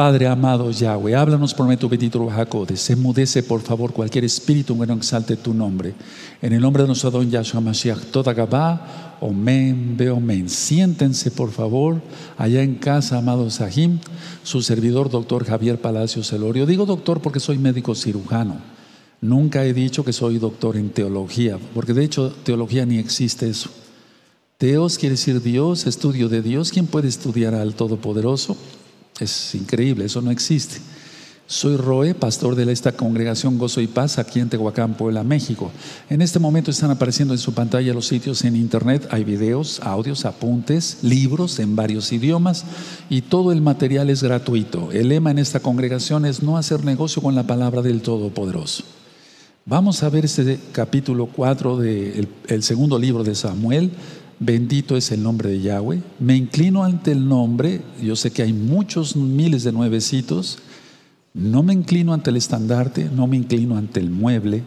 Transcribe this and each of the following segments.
Padre amado Yahweh, háblanos por medio tu bendito Se mudece por favor cualquier espíritu que no exalte tu nombre. En el nombre de nuestro don Yahshua Mashiach, toda Gabá, Omen. Siéntense por favor allá en casa, amado Sahim, su servidor, doctor Javier Palacio Celorio. Digo doctor porque soy médico cirujano. Nunca he dicho que soy doctor en teología, porque de hecho teología ni existe eso. Teos quiere decir Dios, estudio de Dios. ¿Quién puede estudiar al Todopoderoso? Es increíble, eso no existe. Soy Roe, pastor de esta congregación Gozo y Paz aquí en Tehuacán, Puebla, México. En este momento están apareciendo en su pantalla los sitios en internet. Hay videos, audios, apuntes, libros en varios idiomas y todo el material es gratuito. El lema en esta congregación es no hacer negocio con la palabra del Todopoderoso. Vamos a ver este capítulo 4 del segundo libro de Samuel. Bendito es el nombre de Yahweh. Me inclino ante el nombre. Yo sé que hay muchos miles de nuevecitos. No me inclino ante el estandarte, no me inclino ante el mueble.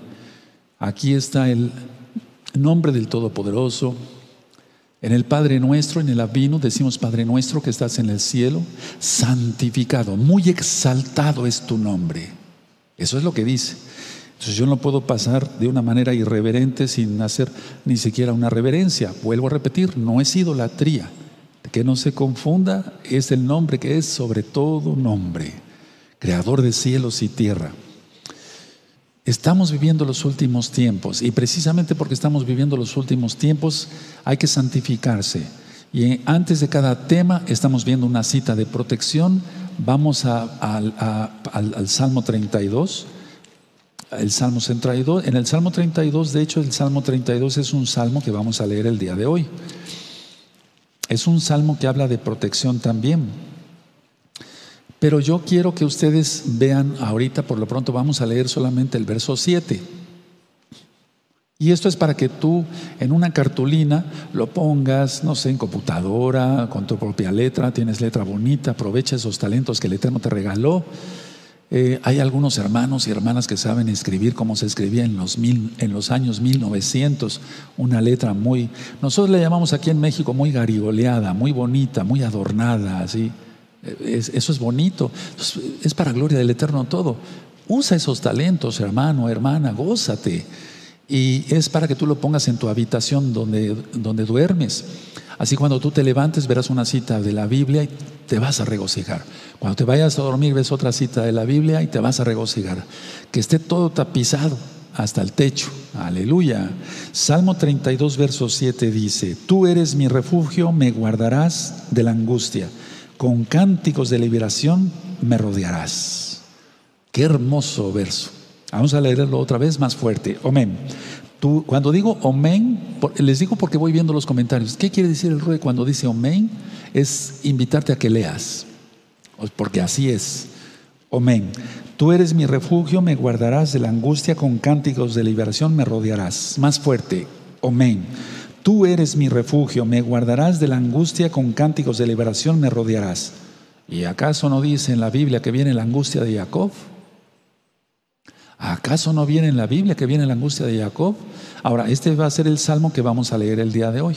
Aquí está el nombre del Todopoderoso. En el Padre nuestro, en el Avino, decimos Padre nuestro que estás en el cielo, santificado, muy exaltado es tu nombre. Eso es lo que dice. Yo no puedo pasar de una manera irreverente sin hacer ni siquiera una reverencia. Vuelvo a repetir, no es idolatría. Que no se confunda, es el nombre que es sobre todo nombre, creador de cielos y tierra. Estamos viviendo los últimos tiempos y precisamente porque estamos viviendo los últimos tiempos hay que santificarse. Y antes de cada tema estamos viendo una cita de protección. Vamos al, al Salmo 32 el Salmo 32. En el Salmo 32, de hecho, el Salmo 32 es un salmo que vamos a leer el día de hoy. Es un salmo que habla de protección también. Pero yo quiero que ustedes vean ahorita, por lo pronto vamos a leer solamente el verso 7. Y esto es para que tú en una cartulina lo pongas, no sé, en computadora, con tu propia letra, tienes letra bonita, aprovecha esos talentos que el Eterno te regaló eh, hay algunos hermanos y hermanas que saben escribir como se escribía en los, mil, en los años 1900, una letra muy, nosotros le llamamos aquí en México muy garigoleada, muy bonita, muy adornada, así. Eh, eso es bonito, es para gloria del Eterno todo. Usa esos talentos, hermano, hermana, gózate. Y es para que tú lo pongas en tu habitación donde, donde duermes. Así cuando tú te levantes verás una cita de la Biblia y te vas a regocijar. Cuando te vayas a dormir ves otra cita de la Biblia y te vas a regocijar. Que esté todo tapizado hasta el techo. Aleluya. Salmo 32, verso 7 dice, Tú eres mi refugio, me guardarás de la angustia. Con cánticos de liberación me rodearás. Qué hermoso verso. Vamos a leerlo otra vez más fuerte. Amén cuando digo omen, les digo porque voy viendo los comentarios. ¿Qué quiere decir el rey cuando dice omen? Es invitarte a que leas, porque así es. Omen. Tú eres mi refugio, me guardarás de la angustia, con cánticos de liberación me rodearás. Más fuerte. Omen. Tú eres mi refugio, me guardarás de la angustia, con cánticos de liberación me rodearás. ¿Y acaso no dice en la Biblia que viene la angustia de Jacob? ¿Acaso no viene en la Biblia que viene la angustia de Jacob? Ahora, este va a ser el salmo que vamos a leer el día de hoy.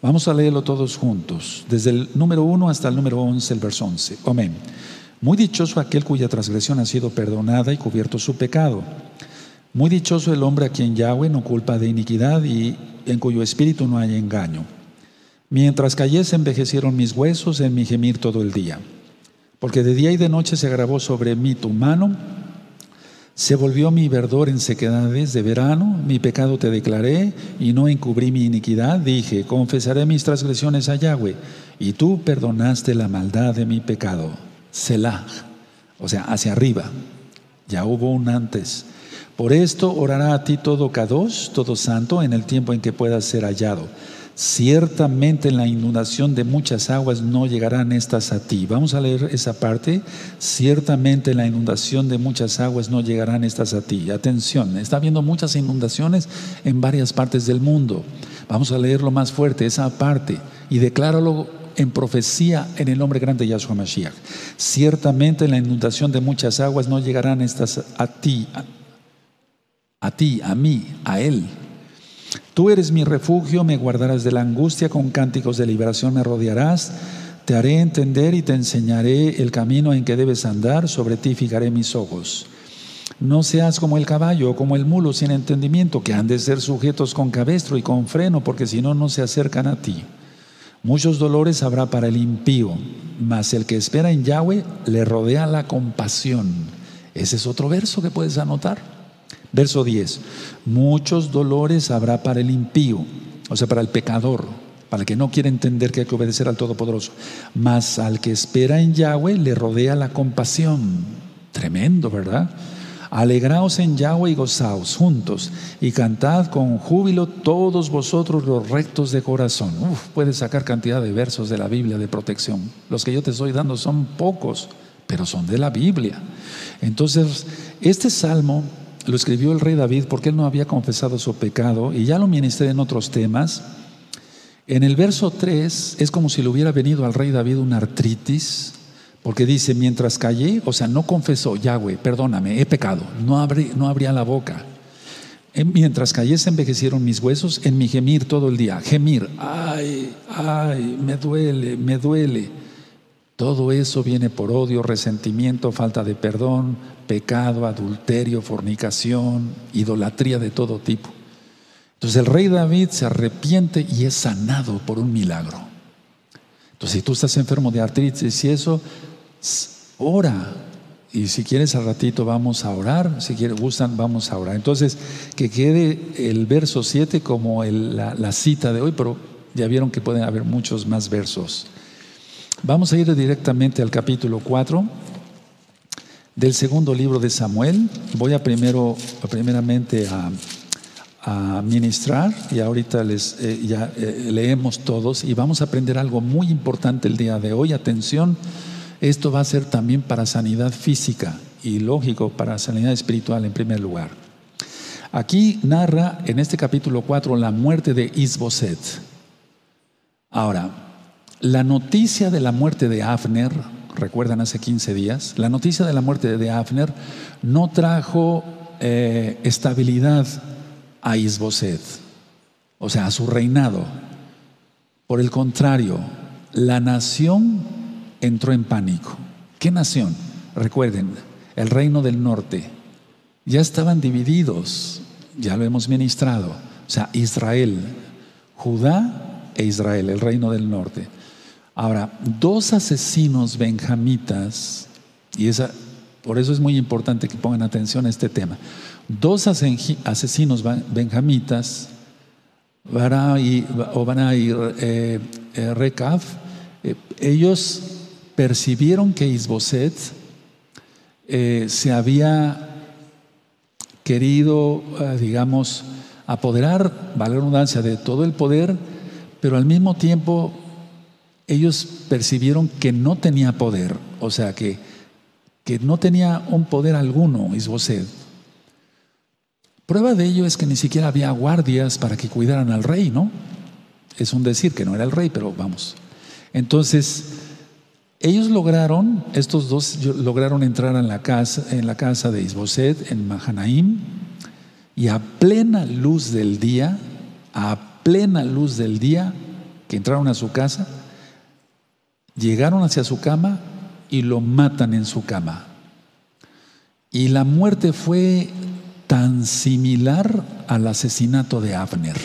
Vamos a leerlo todos juntos, desde el número 1 hasta el número 11, el verso 11. Amén. Muy dichoso aquel cuya transgresión ha sido perdonada y cubierto su pecado. Muy dichoso el hombre a quien Yahweh no culpa de iniquidad y en cuyo espíritu no hay engaño. Mientras cayese envejecieron mis huesos en mi gemir todo el día. Porque de día y de noche se agravó sobre mí tu mano se volvió mi verdor en sequedades de verano, mi pecado te declaré y no encubrí mi iniquidad. Dije, confesaré mis transgresiones a Yahweh y tú perdonaste la maldad de mi pecado. Selah, o sea, hacia arriba. Ya hubo un antes. Por esto orará a ti todo Kadosh, todo santo, en el tiempo en que puedas ser hallado. Ciertamente en la inundación de muchas aguas no llegarán estas a ti. Vamos a leer esa parte. Ciertamente en la inundación de muchas aguas no llegarán estas a ti. Atención, está habiendo muchas inundaciones en varias partes del mundo. Vamos a leerlo más fuerte, esa parte, y decláralo en profecía en el nombre grande de Yahshua Mashiach. Ciertamente en la inundación de muchas aguas no llegarán estas a ti, a ti, a mí, a él. Tú eres mi refugio, me guardarás de la angustia, con cánticos de liberación me rodearás. te haré entender y te enseñaré el camino en que debes andar, sobre ti fijaré mis ojos. No seas como el caballo o como el mulo sin entendimiento, que han de ser sujetos con cabestro y con freno, porque si no, no se acercan a ti. Muchos dolores habrá para el impío, mas el que espera en Yahweh le rodea la compasión. Ese es otro verso que puedes anotar. Verso 10. Muchos dolores habrá para el impío, o sea, para el pecador, para el que no quiere entender que hay que obedecer al Todopoderoso. Mas al que espera en Yahweh le rodea la compasión. Tremendo, ¿verdad? Alegraos en Yahweh y gozaos juntos y cantad con júbilo todos vosotros los rectos de corazón. Uf, puedes sacar cantidad de versos de la Biblia de protección. Los que yo te estoy dando son pocos, pero son de la Biblia. Entonces, este salmo lo escribió el rey David porque él no había confesado su pecado y ya lo ministré en otros temas. En el verso 3 es como si le hubiera venido al rey David una artritis porque dice, mientras callé, o sea, no confesó, Yahweh, perdóname, he pecado, no, no abría la boca. Mientras callé se envejecieron mis huesos en mi gemir todo el día. Gemir, ay, ay, me duele, me duele. Todo eso viene por odio, resentimiento, falta de perdón, pecado, adulterio, fornicación, idolatría de todo tipo. Entonces el rey David se arrepiente y es sanado por un milagro. Entonces si tú estás enfermo de artritis y eso, ora. Y si quieres al ratito vamos a orar, si quieres, gustan, vamos a orar. Entonces, que quede el verso 7 como la, la cita de hoy, pero ya vieron que pueden haber muchos más versos. Vamos a ir directamente al capítulo 4 del segundo libro de Samuel. Voy a primero, primeramente a, ministrar y ahorita les eh, ya eh, leemos todos y vamos a aprender algo muy importante el día de hoy. Atención esto va a ser también para sanidad física y lógico para sanidad espiritual en primer lugar. Aquí narra en este capítulo 4 la muerte de Isboset. Ahora, la noticia de la muerte de Afner, recuerdan hace 15 días, la noticia de la muerte de Afner no trajo eh, estabilidad a Isboset, o sea, a su reinado. Por el contrario, la nación entró en pánico. ¿Qué nación? Recuerden, el reino del norte. Ya estaban divididos, ya lo hemos ministrado. O sea, Israel, Judá e Israel, el reino del norte. Ahora, dos asesinos benjamitas, y esa, por eso es muy importante que pongan atención a este tema. Dos asesinos benjamitas, van a ir, o van a ir eh, ellos percibieron que Isboset eh, se había querido, eh, digamos, apoderar, vale la redundancia, de todo el poder, pero al mismo tiempo ellos percibieron que no tenía poder, o sea, que, que no tenía un poder alguno Isboset. Prueba de ello es que ni siquiera había guardias para que cuidaran al rey, ¿no? Es un decir que no era el rey, pero vamos. Entonces, ellos lograron, estos dos lograron entrar en la casa, en la casa de Isboset, en Mahanaim, y a plena luz del día, a plena luz del día, que entraron a su casa, llegaron hacia su cama y lo matan en su cama. Y la muerte fue tan similar al asesinato de Abner.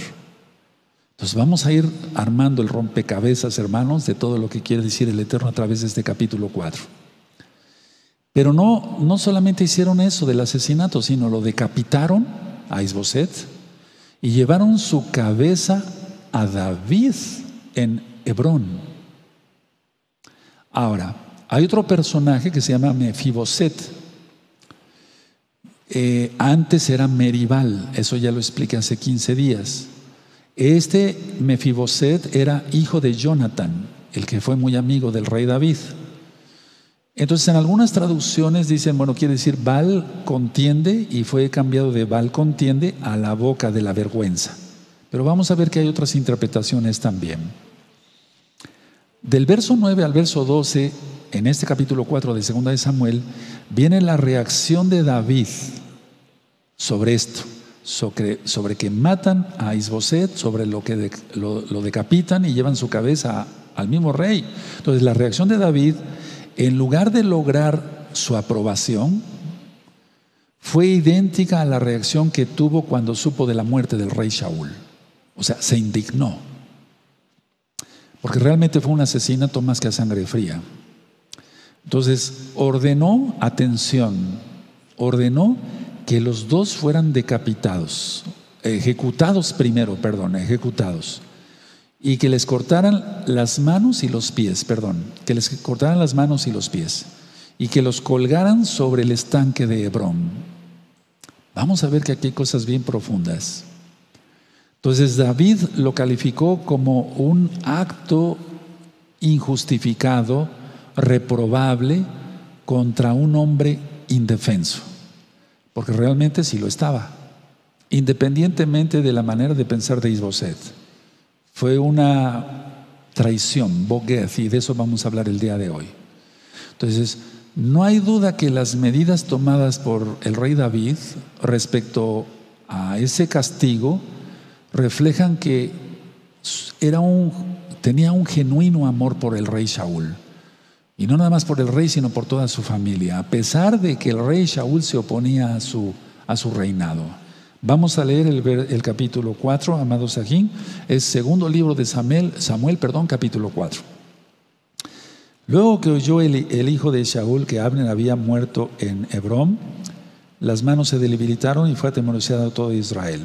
Entonces vamos a ir armando el rompecabezas, hermanos, de todo lo que quiere decir el Eterno a través de este capítulo 4. Pero no, no solamente hicieron eso del asesinato, sino lo decapitaron a Isboset y llevaron su cabeza a David en Hebrón. Ahora, hay otro personaje que se llama Mefiboset. Eh, antes era Meribal, eso ya lo expliqué hace 15 días. Este Mefiboset era hijo de Jonathan, el que fue muy amigo del rey David. Entonces, en algunas traducciones dicen, bueno, quiere decir Val contiende y fue cambiado de Val contiende a la boca de la vergüenza. Pero vamos a ver que hay otras interpretaciones también. Del verso 9 al verso 12, en este capítulo 4 de Segunda de Samuel, viene la reacción de David sobre esto sobre, que matan a Isboset, sobre lo que lo, decapitan y llevan su cabeza al mismo rey. Entonces la reacción de David, en lugar de lograr su aprobación, fue idéntica a la reacción que tuvo cuando supo de la muerte del rey Shaul. O sea, se indignó. Porque realmente fue un asesinato más que a sangre fría. Entonces ordenó, atención, ordenó que los dos fueran decapitados, ejecutados primero, perdón, ejecutados, y que les cortaran las manos y los pies, perdón, que les cortaran las manos y los pies, y que los colgaran sobre el estanque de Hebrón. Vamos a ver que aquí hay cosas bien profundas. Entonces David lo calificó como un acto injustificado, reprobable contra un hombre indefenso, porque realmente sí lo estaba, independientemente de la manera de pensar de Isboset. Fue una traición, boguez, y de eso vamos a hablar el día de hoy. Entonces, no hay duda que las medidas tomadas por el rey David respecto a ese castigo reflejan que era un, tenía un genuino amor por el rey Saúl. Y no nada más por el rey, sino por toda su familia, a pesar de que el rey Shaul se oponía a su, a su reinado. Vamos a leer el, el capítulo 4, amado Sajín, es segundo libro de Samuel, Samuel perdón, capítulo 4. Luego que oyó el, el hijo de Shaul que Abner había muerto en Hebrón, las manos se debilitaron y fue atemorizado todo Israel.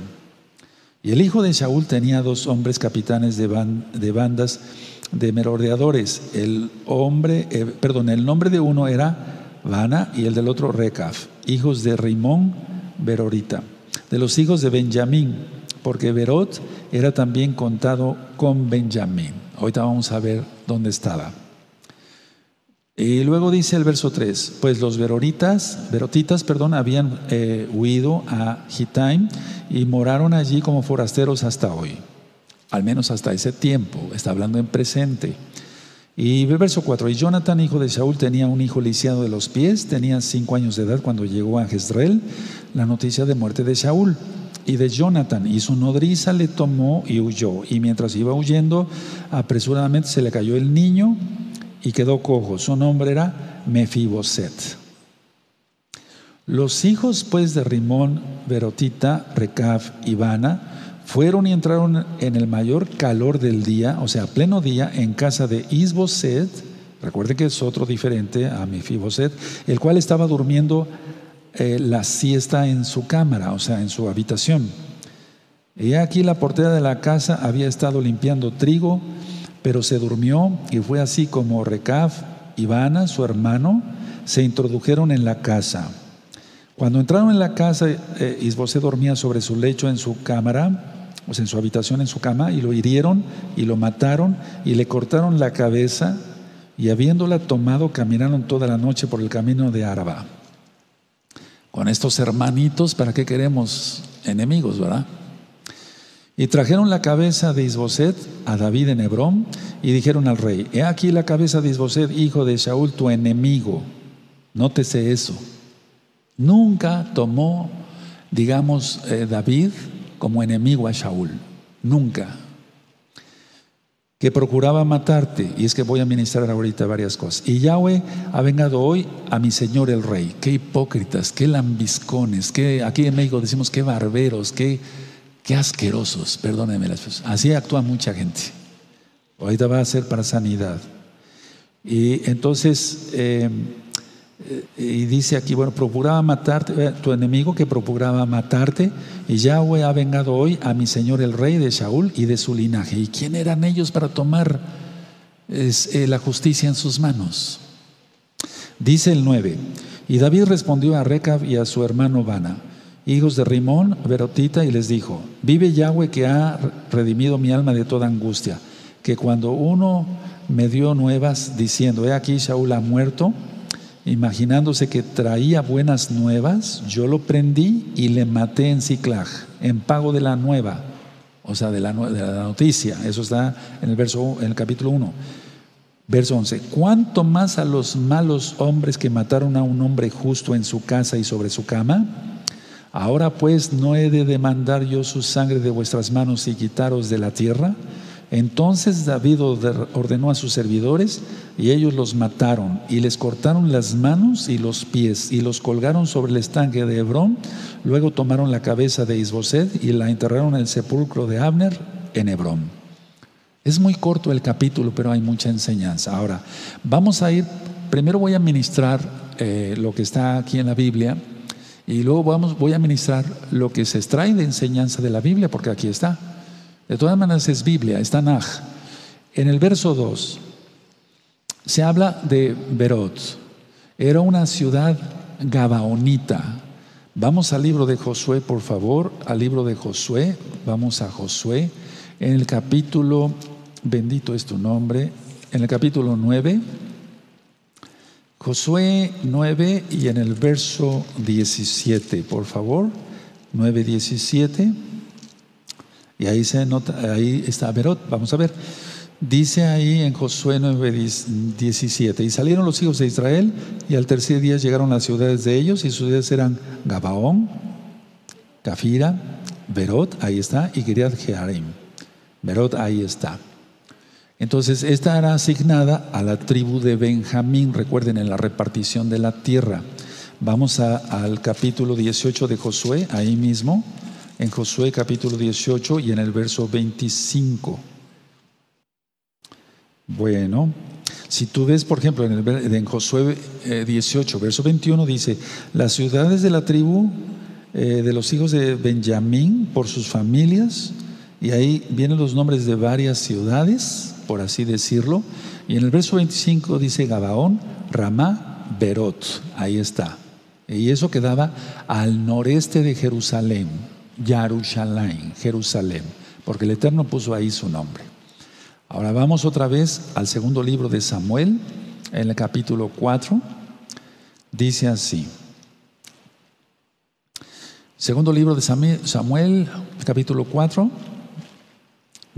Y el hijo de Shaul tenía dos hombres capitanes de, bandas de merodeadores. El hombre, eh, perdón, el nombre de uno era Vana y el del otro Recaf, hijos de Rimón, Berorita, de los hijos de Benjamín, porque Berot era también contado con Benjamín. Ahorita vamos a ver dónde estaba. Y luego dice el verso 3, pues los Veroritas, Verotitas, perdón, habían eh, huido a Gitaim y moraron allí como forasteros hasta hoy al menos hasta ese tiempo, está hablando en presente. Y verso 4, y Jonathan, hijo de Saúl, tenía un hijo lisiado de los pies, tenía cinco años de edad cuando llegó a Jezreel la noticia de muerte de Saúl y de Jonathan, y su nodriza le tomó y huyó, y mientras iba huyendo, apresuradamente se le cayó el niño y quedó cojo. Su nombre era Mefiboset. Los hijos pues de Rimón, Berotita, Recab y Bana, fueron y entraron en el mayor calor del día, o sea, pleno día, en casa de Isboset, recuerden que es otro diferente a Mefiboset, el cual estaba durmiendo eh, la siesta en su cámara, o sea, en su habitación. Y aquí la portera de la casa había estado limpiando trigo, pero se durmió y fue así como Recab y Bana, su hermano, se introdujeron en la casa. Cuando entraron en la casa, eh, Isboset dormía sobre su lecho en su cámara en su habitación, en su cama, y lo hirieron y lo mataron y le cortaron la cabeza y habiéndola tomado caminaron toda la noche por el camino de Araba. Con estos hermanitos, ¿para qué queremos enemigos, verdad? Y trajeron la cabeza de Isboset a David en Hebrón y dijeron al rey, he aquí la cabeza de Isboset, hijo de Shaul, tu enemigo. Nótese eso. Nunca tomó, digamos, eh, David como enemigo a Shaul, nunca. Que procuraba matarte, y es que voy a ministrar ahorita varias cosas. Y Yahweh ha vengado hoy a mi Señor el Rey. Qué hipócritas, qué lambiscones, qué, aquí en México decimos qué barberos, qué, qué asquerosos, perdónenme las cosas. Así actúa mucha gente. Ahorita va a ser para sanidad. Y entonces, eh, y dice aquí, bueno, procuraba matarte, eh, tu enemigo que procuraba matarte, y Yahweh ha vengado hoy a mi señor el rey de Shaul y de su linaje. ¿Y quién eran ellos para tomar eh, la justicia en sus manos? Dice el 9, y David respondió a Recab y a su hermano Bana, hijos de Rimón, Berotita, y les dijo, vive Yahweh que ha redimido mi alma de toda angustia, que cuando uno me dio nuevas diciendo, he aquí Shaul ha muerto, imaginándose que traía buenas nuevas, yo lo prendí y le maté en Ciclag, en pago de la nueva, o sea, de la, de la noticia. Eso está en el, verso, en el capítulo 1. Verso 11. ¿Cuánto más a los malos hombres que mataron a un hombre justo en su casa y sobre su cama? Ahora pues no he de demandar yo su sangre de vuestras manos y quitaros de la tierra. Entonces David ordenó a sus servidores y ellos los mataron y les cortaron las manos y los pies y los colgaron sobre el estanque de Hebrón. Luego tomaron la cabeza de Isboset y la enterraron en el sepulcro de Abner en Hebrón. Es muy corto el capítulo, pero hay mucha enseñanza. Ahora, vamos a ir, primero voy a ministrar eh, lo que está aquí en la Biblia y luego vamos, voy a ministrar lo que se extrae de enseñanza de la Biblia, porque aquí está. De todas maneras es Biblia, está Naj. En el verso 2 se habla de Berot. Era una ciudad gabaonita. Vamos al libro de Josué, por favor, al libro de Josué. Vamos a Josué. En el capítulo, bendito es tu nombre, en el capítulo 9. Josué 9 y en el verso 17, por favor. 9, 17. Y ahí se nota, ahí está Berot, vamos a ver. Dice ahí en Josué 9, 17, y salieron los hijos de Israel y al tercer día llegaron las ciudades de ellos y sus ciudades eran Gabaón, Cafira, Berot, ahí está, y Giriat Jearim. Berot, ahí está. Entonces, esta era asignada a la tribu de Benjamín, recuerden, en la repartición de la tierra. Vamos al capítulo 18 de Josué, ahí mismo en Josué capítulo 18 y en el verso 25. Bueno, si tú ves, por ejemplo, en, el, en Josué 18, eh, verso 21, dice, las ciudades de la tribu eh, de los hijos de Benjamín por sus familias, y ahí vienen los nombres de varias ciudades, por así decirlo, y en el verso 25 dice Gabaón, Ramá, Berot, ahí está. Y eso quedaba al noreste de Jerusalén. Yarushalayim, Jerusalén, porque el Eterno puso ahí su nombre. Ahora vamos otra vez al segundo libro de Samuel, en el capítulo 4. Dice así. Segundo libro de Samuel, capítulo 4,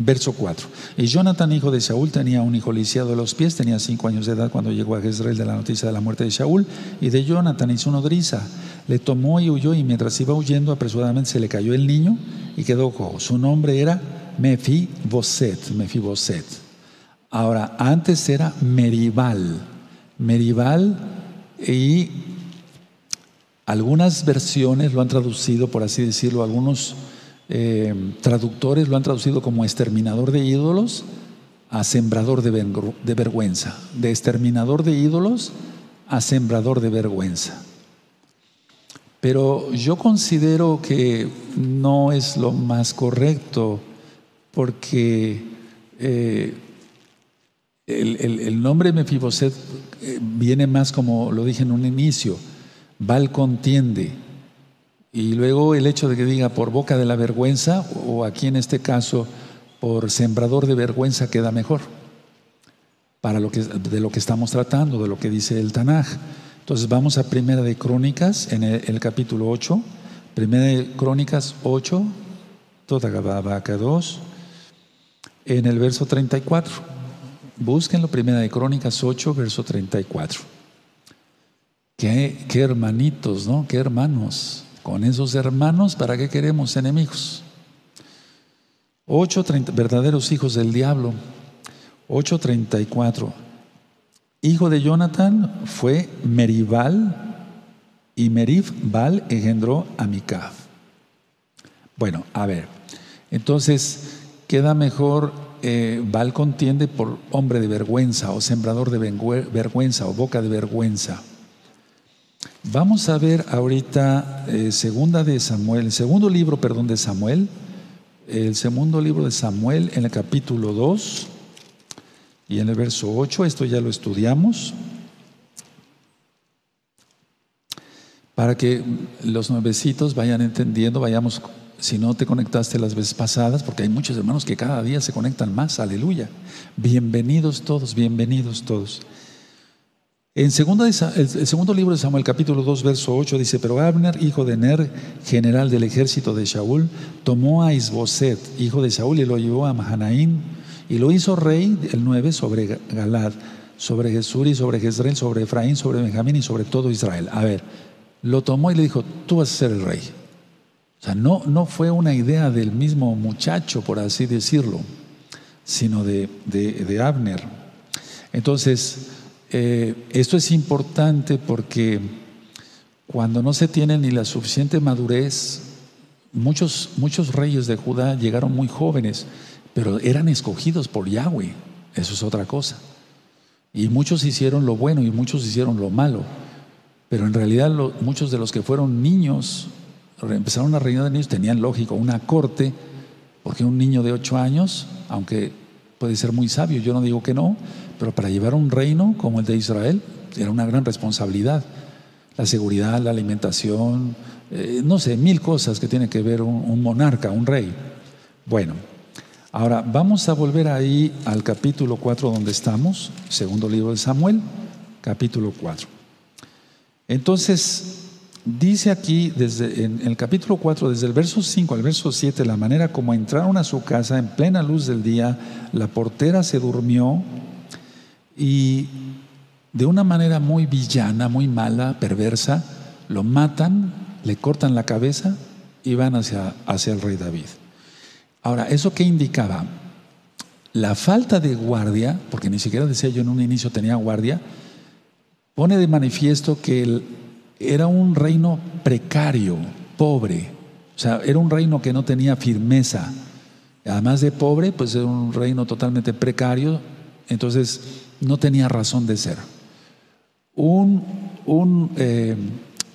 verso 4. Y Jonathan, hijo de Saúl, tenía un hijo lisiado de los pies, tenía cinco años de edad cuando llegó a Jezreel de la noticia de la muerte de Saúl, y de Jonathan hizo nodriza le tomó y huyó y mientras iba huyendo apresuradamente se le cayó el niño y quedó cojo. Su nombre era Mefiboset, Mefiboset. Ahora, antes era Meribal, Meribal y algunas versiones lo han traducido, por así decirlo, algunos eh, traductores lo han traducido como exterminador de ídolos a sembrador de, vergüenza, de exterminador de ídolos a sembrador de vergüenza. Pero yo considero que no es lo más correcto porque eh, el, nombre Mefiboset eh, viene más como lo dije en un inicio, Val contiende. Y luego el hecho de que diga por boca de la vergüenza, o aquí en este caso por sembrador de vergüenza, queda mejor para lo que, de lo que estamos tratando, de lo que dice el Tanaj. Entonces vamos a Primera de Crónicas, en el, capítulo 8. Primera de Crónicas 8, toda vaca 2, en el verso 34. Búsquenlo, Primera de Crónicas 8, verso 34. Qué, qué hermanitos, ¿no? Qué hermanos. Con esos hermanos, ¿para qué queremos enemigos? 8, verdaderos hijos del diablo. 8.34. Hijo de Jonathan fue Meribal y Meribal engendró a. Bueno, a ver, entonces queda mejor, eh, contiende por hombre de vergüenza o sembrador de vergüenza o boca de vergüenza. Vamos a ver ahorita eh, segunda de Samuel, el segundo libro, perdón, de Samuel, el segundo libro de Samuel en el capítulo 2. Y en el verso 8, esto ya lo estudiamos, para que los nuevecitos vayan entendiendo, vayamos, si no te conectaste las veces pasadas, porque hay muchos hermanos que cada día se conectan más, aleluya. Bienvenidos todos, bienvenidos todos. En segunda, el segundo libro de Samuel, capítulo 2, verso 8, dice, pero Abner, hijo de Ner, general del ejército de Shaul, tomó a Isboset, hijo de Saúl, y lo llevó a Mahanaín, y lo hizo rey, el 9, sobre Galad, sobre Jesús sobre Jezreel, sobre Efraín, sobre Benjamín y sobre todo Israel. A ver, lo tomó y le dijo, tú vas a ser el rey. O sea, no, no fue una idea del mismo muchacho, por así decirlo, sino de, de, Abner. Entonces, eh, esto es importante porque cuando no se tiene ni la suficiente madurez, muchos, muchos reyes de Judá llegaron muy jóvenes, pero eran escogidos por Yahweh. Eso es otra cosa. Y muchos hicieron lo bueno y muchos hicieron lo malo. Pero en realidad muchos de los que fueron niños, empezaron a reinar de niños, tenían lógico, una corte, porque un niño de ocho años, aunque puede ser muy sabio, yo no digo que no, pero para llevar un reino como el de Israel era una gran responsabilidad. La seguridad, la alimentación, eh, no sé, mil cosas que tiene que ver un monarca, un rey. Bueno, ahora vamos a volver ahí al capítulo 4 donde estamos, segundo libro de Samuel, capítulo 4. Entonces, dice aquí desde, en, el capítulo 4, desde el verso 5 al verso 7, la manera como entraron a su casa en plena luz del día, la portera se durmió y de una manera muy villana, muy mala, perversa, lo matan, le cortan la cabeza y van hacia, hacia el rey David. Ahora, ¿eso qué indicaba? La falta de guardia, porque ni siquiera decía yo en un inicio tenía guardia, pone de manifiesto que era un reino precario, pobre. O sea, era un reino que no tenía firmeza. Además de pobre, pues era un reino totalmente precario, entonces no tenía razón de ser. Un, un, eh,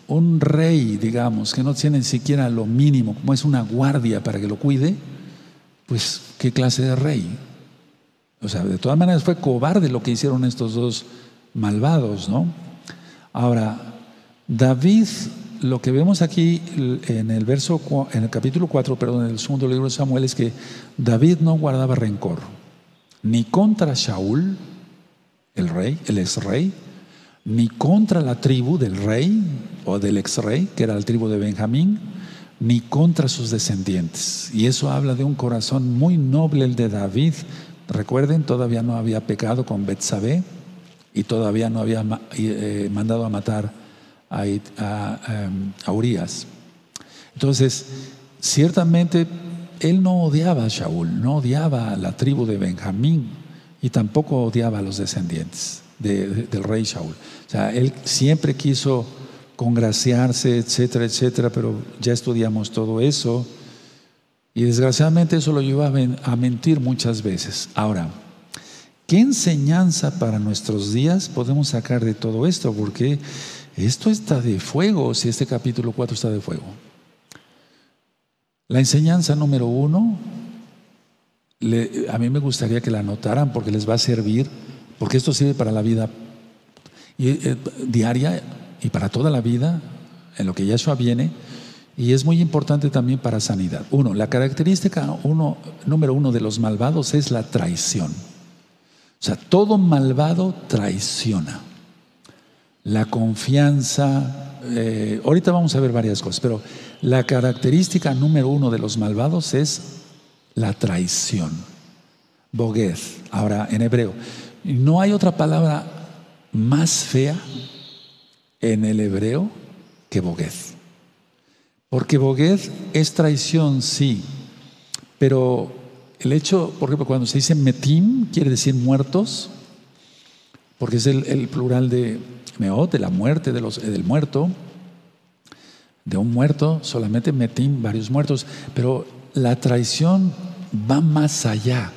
un rey, digamos, que no tiene ni siquiera lo mínimo, como es una guardia para que lo cuide, pues qué clase de rey. O sea, de todas maneras fue cobarde lo que hicieron estos dos malvados, ¿no? Ahora, David, lo que vemos aquí en el verso, en el capítulo 4, perdón, en el segundo libro de Samuel, es que David no guardaba rencor, ni contra Shaul, el rey, el ex rey, ni contra la tribu del rey o del ex rey, que era la tribu de Benjamín, ni contra sus descendientes. Y eso habla de un corazón muy noble el de David. Recuerden, todavía no había pecado con Betsabé, y todavía no había eh, mandado a matar a, em, a, Urias. Entonces, ciertamente él no odiaba a Shaul, no odiaba a la tribu de Benjamín y tampoco odiaba a los descendientes del rey Shaul. O sea, él siempre quiso congraciarse, etcétera, etcétera, pero ya estudiamos todo eso y desgraciadamente eso lo lleva a mentir muchas veces. Ahora, ¿Qué enseñanza para nuestros días podemos sacar de todo esto? Porque esto está de fuego, si este capítulo 4 está de fuego. La enseñanza número uno, a mí me gustaría que la anotaran porque les va a servir, porque esto sirve para la vida eh, diaria y para toda la vida, en lo que Yahshua viene, y es muy importante también para sanidad. Uno, la característica número uno de los malvados es la traición. O sea, todo malvado traiciona. La confianza, eh, ahorita vamos a ver varias cosas, pero la característica número uno de los malvados es la traición. Boguez, ahora en hebreo. No hay otra palabra más fea en el hebreo que boguez. Porque boguez es traición, sí, pero el hecho, por ejemplo, cuando se dice metim, quiere decir muertos, porque es el, plural de meot, de la muerte, de los, del muerto, de un muerto, solamente metim, varios muertos, pero la traición va más allá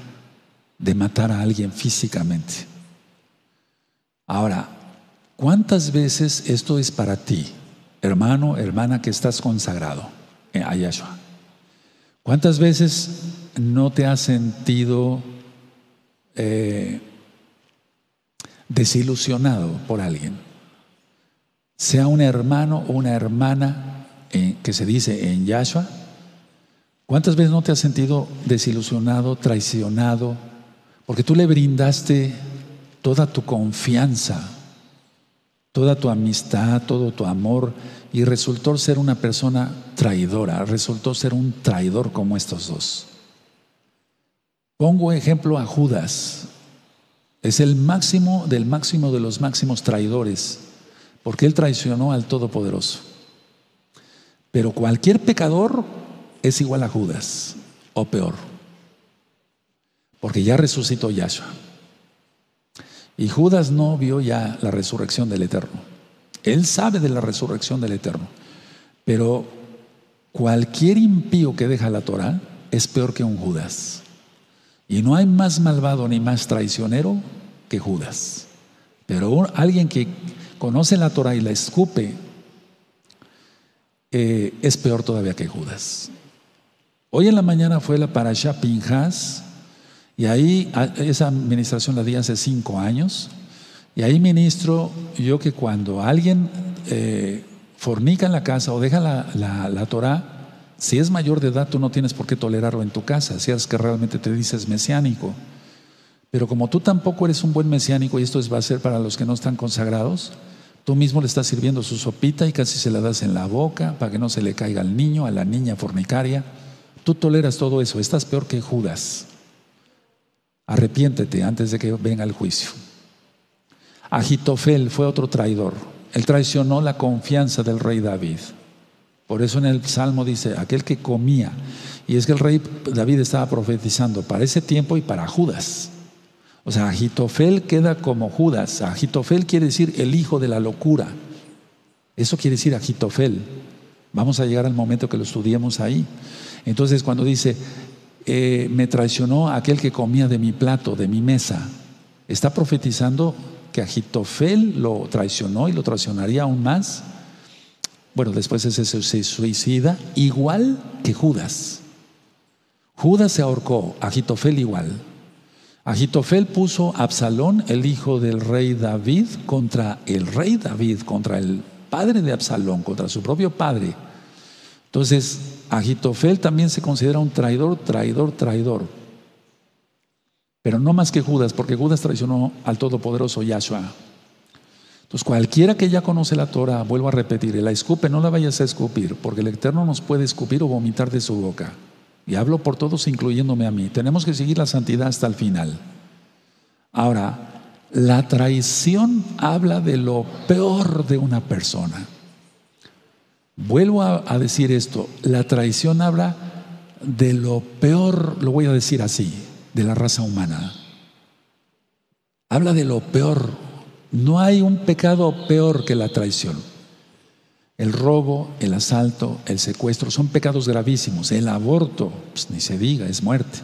de matar a alguien físicamente. Ahora, ¿cuántas veces esto es para ti, hermano, hermana, que estás consagrado a Yahshua? ¿Cuántas veces no te has sentido eh, desilusionado por alguien? Sea un hermano o una hermana eh, que se dice en Yahshua. ¿Cuántas veces no te has sentido desilusionado, traicionado? Porque tú le brindaste toda tu confianza, toda tu amistad, todo tu amor, y resultó ser una persona traidora, resultó ser un traidor como estos dos. Pongo ejemplo a Judas. Es el máximo del máximo de los máximos traidores, porque él traicionó al Todopoderoso. Pero cualquier pecador es igual a Judas, o peor. porque ya resucitó Yahshua. Y Judas no vio ya la resurrección del Eterno. Él sabe de la resurrección del Eterno. Pero cualquier impío que deja la Torah es peor que un Judas. Y no hay más malvado ni más traicionero que Judas. Pero alguien que conoce la Torah y la escupe eh, es peor todavía que Judas. Hoy en la mañana fue la Parashá Pinjas y ahí, esa administración la di hace cinco años, y ahí ministro yo que cuando alguien eh, fornica en la casa o deja la, la, Torah, si es mayor de edad, tú no tienes por qué tolerarlo en tu casa, si es que realmente te dices mesiánico. Pero como tú tampoco eres un buen mesiánico, y esto va a ser para los que no están consagrados, tú mismo le estás sirviendo su sopita y casi se la das en la boca para que no se le caiga al niño, a la niña fornicaria. Tú toleras todo eso, estás peor que Judas. Arrepiéntete antes de que venga el juicio. Agitofel fue otro traidor. Él traicionó la confianza del rey David. Por eso en el Salmo dice, aquel que comía. Y es que el rey David estaba profetizando para ese tiempo y para Judas. O sea, Agitofel queda como Judas. Agitofel quiere decir el hijo de la locura. Eso quiere decir Agitofel. Vamos a llegar al momento que lo estudiemos ahí. Entonces, cuando dice, eh, me traicionó aquel que comía de mi plato, de mi mesa. Está profetizando que Agitofel lo traicionó y lo traicionaría aún más. Bueno, después ese se suicida, igual que Judas. Judas se ahorcó, Agitofel igual. Agitofel puso a Absalón, el hijo del rey David, contra el rey David, contra el padre de Absalón, contra su propio padre. Entonces, Agitofel también se considera un traidor, traidor, traidor. Pero no más que Judas, porque Judas traicionó al todopoderoso Yahshua. Entonces, cualquiera que ya conoce la Torah, vuelvo a repetir, la escupe, no la vayas a escupir, porque el Eterno nos puede escupir o vomitar de su boca. Y hablo por todos, incluyéndome a mí. Tenemos que seguir la santidad hasta el final. Ahora, la traición habla de lo peor de una persona. Vuelvo a, decir esto, la traición habla de lo peor, lo voy a decir así, de la raza humana. Habla de lo peor. No hay un pecado peor que la traición. El robo, el asalto, el secuestro son pecados gravísimos. El aborto, pues, ni se diga, es muerte.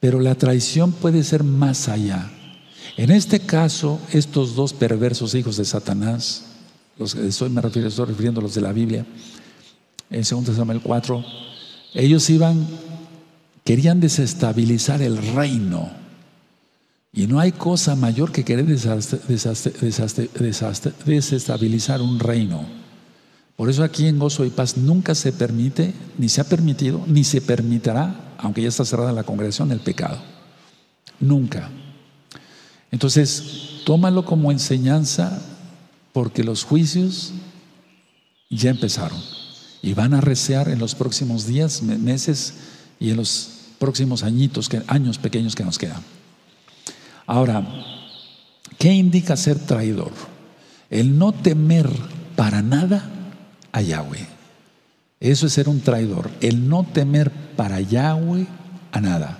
Pero la traición puede ser más allá. En este caso, estos dos perversos hijos de Satanás, los, estoy, me refiero, estoy refiriendo a los de la Biblia, en 2 Samuel 4, ellos iban, querían desestabilizar el reino. Y no hay cosa mayor que querer desestabilizar un reino. Por eso aquí en Gozo y Paz nunca se permite, ni se ha permitido, ni se permitirá, aunque ya está cerrada la congregación, el pecado. Nunca. Entonces, tómalo como enseñanza porque los juicios ya empezaron y van a recear en los próximos días, meses y en los próximos añitos, años pequeños que nos quedan. Ahora, ¿qué indica ser traidor? El no temer para nada a Yahweh. Eso es ser un traidor, el no temer para Yahweh a nada.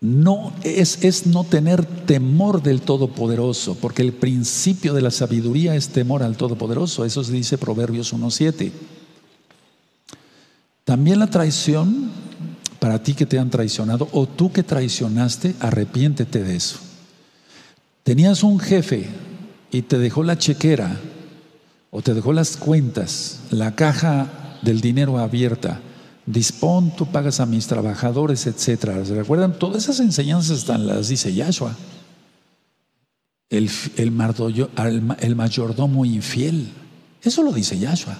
No es, es no tener temor del Todopoderoso, porque el principio de la sabiduría es temor al Todopoderoso. Eso se dice Proverbios 1.7. También la traición, para ti que te han traicionado, o tú que traicionaste, arrepiéntete de eso. Tenías un jefe y te dejó la chequera, o te dejó las cuentas, la caja del dinero abierta Dispón, tú pagas a mis trabajadores, etcétera. ¿Se recuerdan? Todas esas enseñanzas están, las dice Yahshua. El, el, el mayordomo infiel. Eso lo dice Yahshua.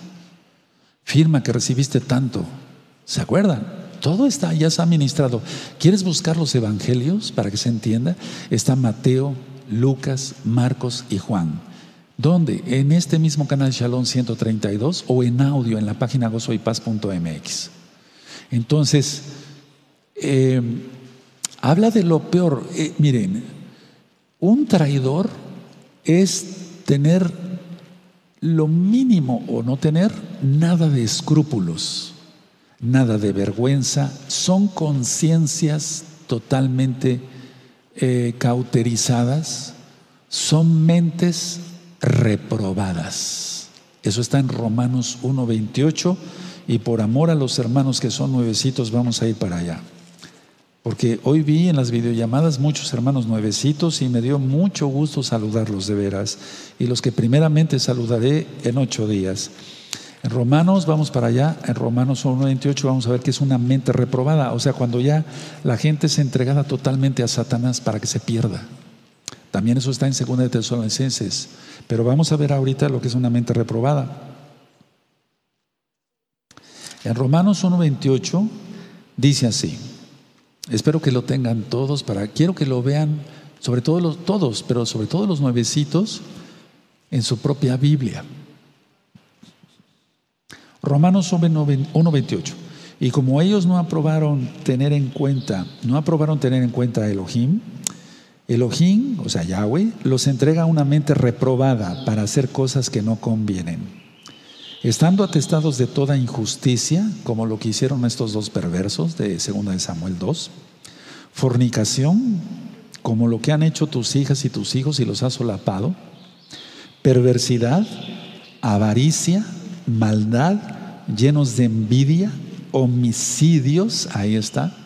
Firma que recibiste tanto. ¿Se acuerdan? Todo está, ya se ha ministrado. ¿Quieres buscar los evangelios para que se entienda? Está Mateo, Lucas, Marcos y Juan. ¿Dónde? En este mismo canal Shalom 132 o en audio en la página gozoypaz.mx. Entonces, eh, habla de lo peor. Eh, miren, un traidor es tener lo mínimo o no tener nada de escrúpulos, nada de vergüenza, son conciencias totalmente eh, cauterizadas, son mentes reprobadas. Eso está en Romanos 1.28 y por amor a los hermanos que son nuevecitos vamos a ir para allá. Porque hoy vi en las videollamadas muchos hermanos nuevecitos y me dio mucho gusto saludarlos de veras. Y los que primeramente saludaré en ocho días. En Romanos, vamos para allá, en Romanos 1.28 vamos a ver que es una mente reprobada. O sea, cuando ya la gente es entregada totalmente a Satanás para que se pierda. También eso está en 2 de Tesalonicenses. Pero vamos a ver ahorita lo que es una mente reprobada. En Romanos 1.28 dice así. Espero que lo tengan todos para, quiero que lo vean, sobre todo los, todos, pero sobre todo los nuevecitos, en su propia Biblia. Romanos 1.28. Y como ellos no aprobaron tener en cuenta, no aprobaron tener en cuenta a Elohim, Elohim, o sea Yahweh, los entrega a una mente reprobada para hacer cosas que no convienen. Estando atestados de toda injusticia, como lo que hicieron estos dos perversos de 2 de Samuel 2, fornicación, como lo que han hecho tus hijas y tus hijos y los has solapado, perversidad, avaricia, maldad, llenos de envidia, homicidios, ahí está,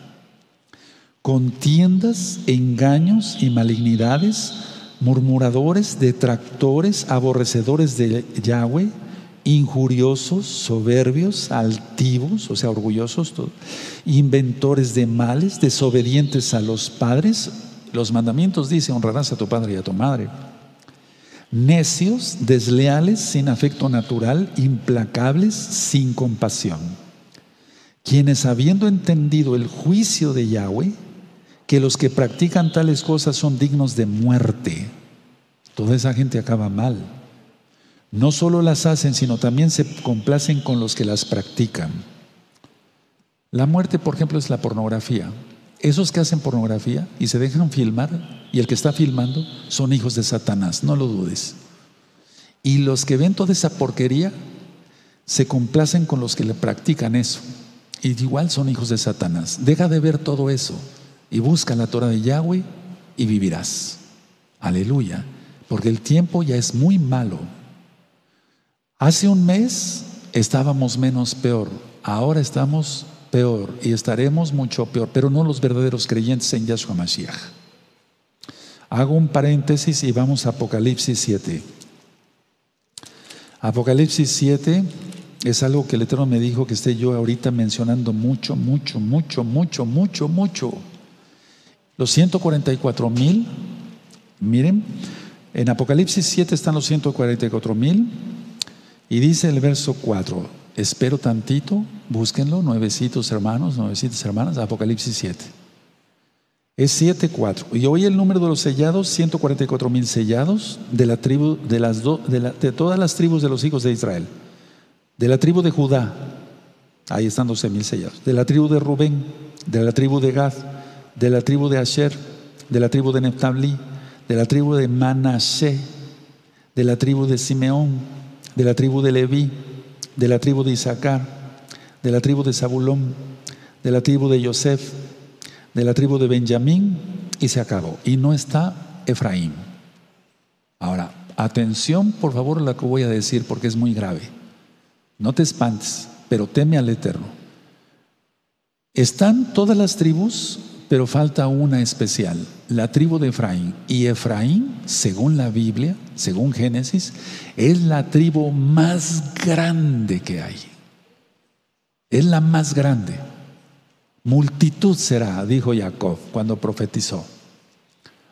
contiendas, engaños y malignidades, murmuradores, detractores, aborrecedores de Yahweh, injuriosos, soberbios, altivos, o sea, orgullosos, inventores de males, desobedientes a los padres. Los mandamientos dicen, honrarás a tu padre y a tu madre. Necios, desleales, sin afecto natural, implacables, sin compasión. Quienes habiendo entendido el juicio de Yahweh, que los que practican tales cosas son dignos de muerte. Toda esa gente acaba mal no solo las hacen, sino también se complacen con los que las practican. La muerte, por ejemplo, es la pornografía. Esos que hacen pornografía y se dejan filmar, y el que está filmando, son hijos de Satanás, no lo dudes. Y los que ven toda esa porquería, se complacen con los que le practican eso. Y igual son hijos de Satanás. Deja de ver todo eso y busca la Torah de Yahweh y vivirás. Aleluya. Porque el tiempo ya es muy malo. Hace un mes estábamos menos peor, ahora estamos peor y estaremos mucho peor, pero no los verdaderos creyentes en Yahshua Mashiach. Hago un paréntesis y vamos a Apocalipsis 7. Apocalipsis 7 es algo que el Eterno me dijo que esté yo ahorita mencionando mucho, mucho, mucho, mucho, mucho, mucho. Los 144 mil, miren, en Apocalipsis 7 están los 144 mil. Y dice el verso 4, espero tantito, búsquenlo, nuevecitos hermanos, nuevecitas hermanas, Apocalipsis 7. Es 7, 4. Y hoy el número de los sellados, 144 mil sellados de la tribu, de, las de, todas las tribus de los hijos de Israel. De la tribu de Judá, ahí están 12 mil sellados. De la tribu de Rubén, de la tribu de Gad, de la tribu de Asher, de la tribu de Neptalí, de la tribu de Manasé, de la tribu de Simeón de la tribu de Leví, de la tribu de Isaacar, de la tribu de Zabulón, de la tribu de Yosef, de la tribu de Benjamín, y se acabó. Y no está Efraín. Ahora, atención por favor a lo que voy a decir porque es muy grave. No te espantes, pero teme al Eterno. Están todas las tribus pero falta una especial, la tribu de Efraín. Y Efraín, según la Biblia, según Génesis, es la tribu más grande que hay. Es la más grande. Multitud será, dijo Jacob cuando profetizó.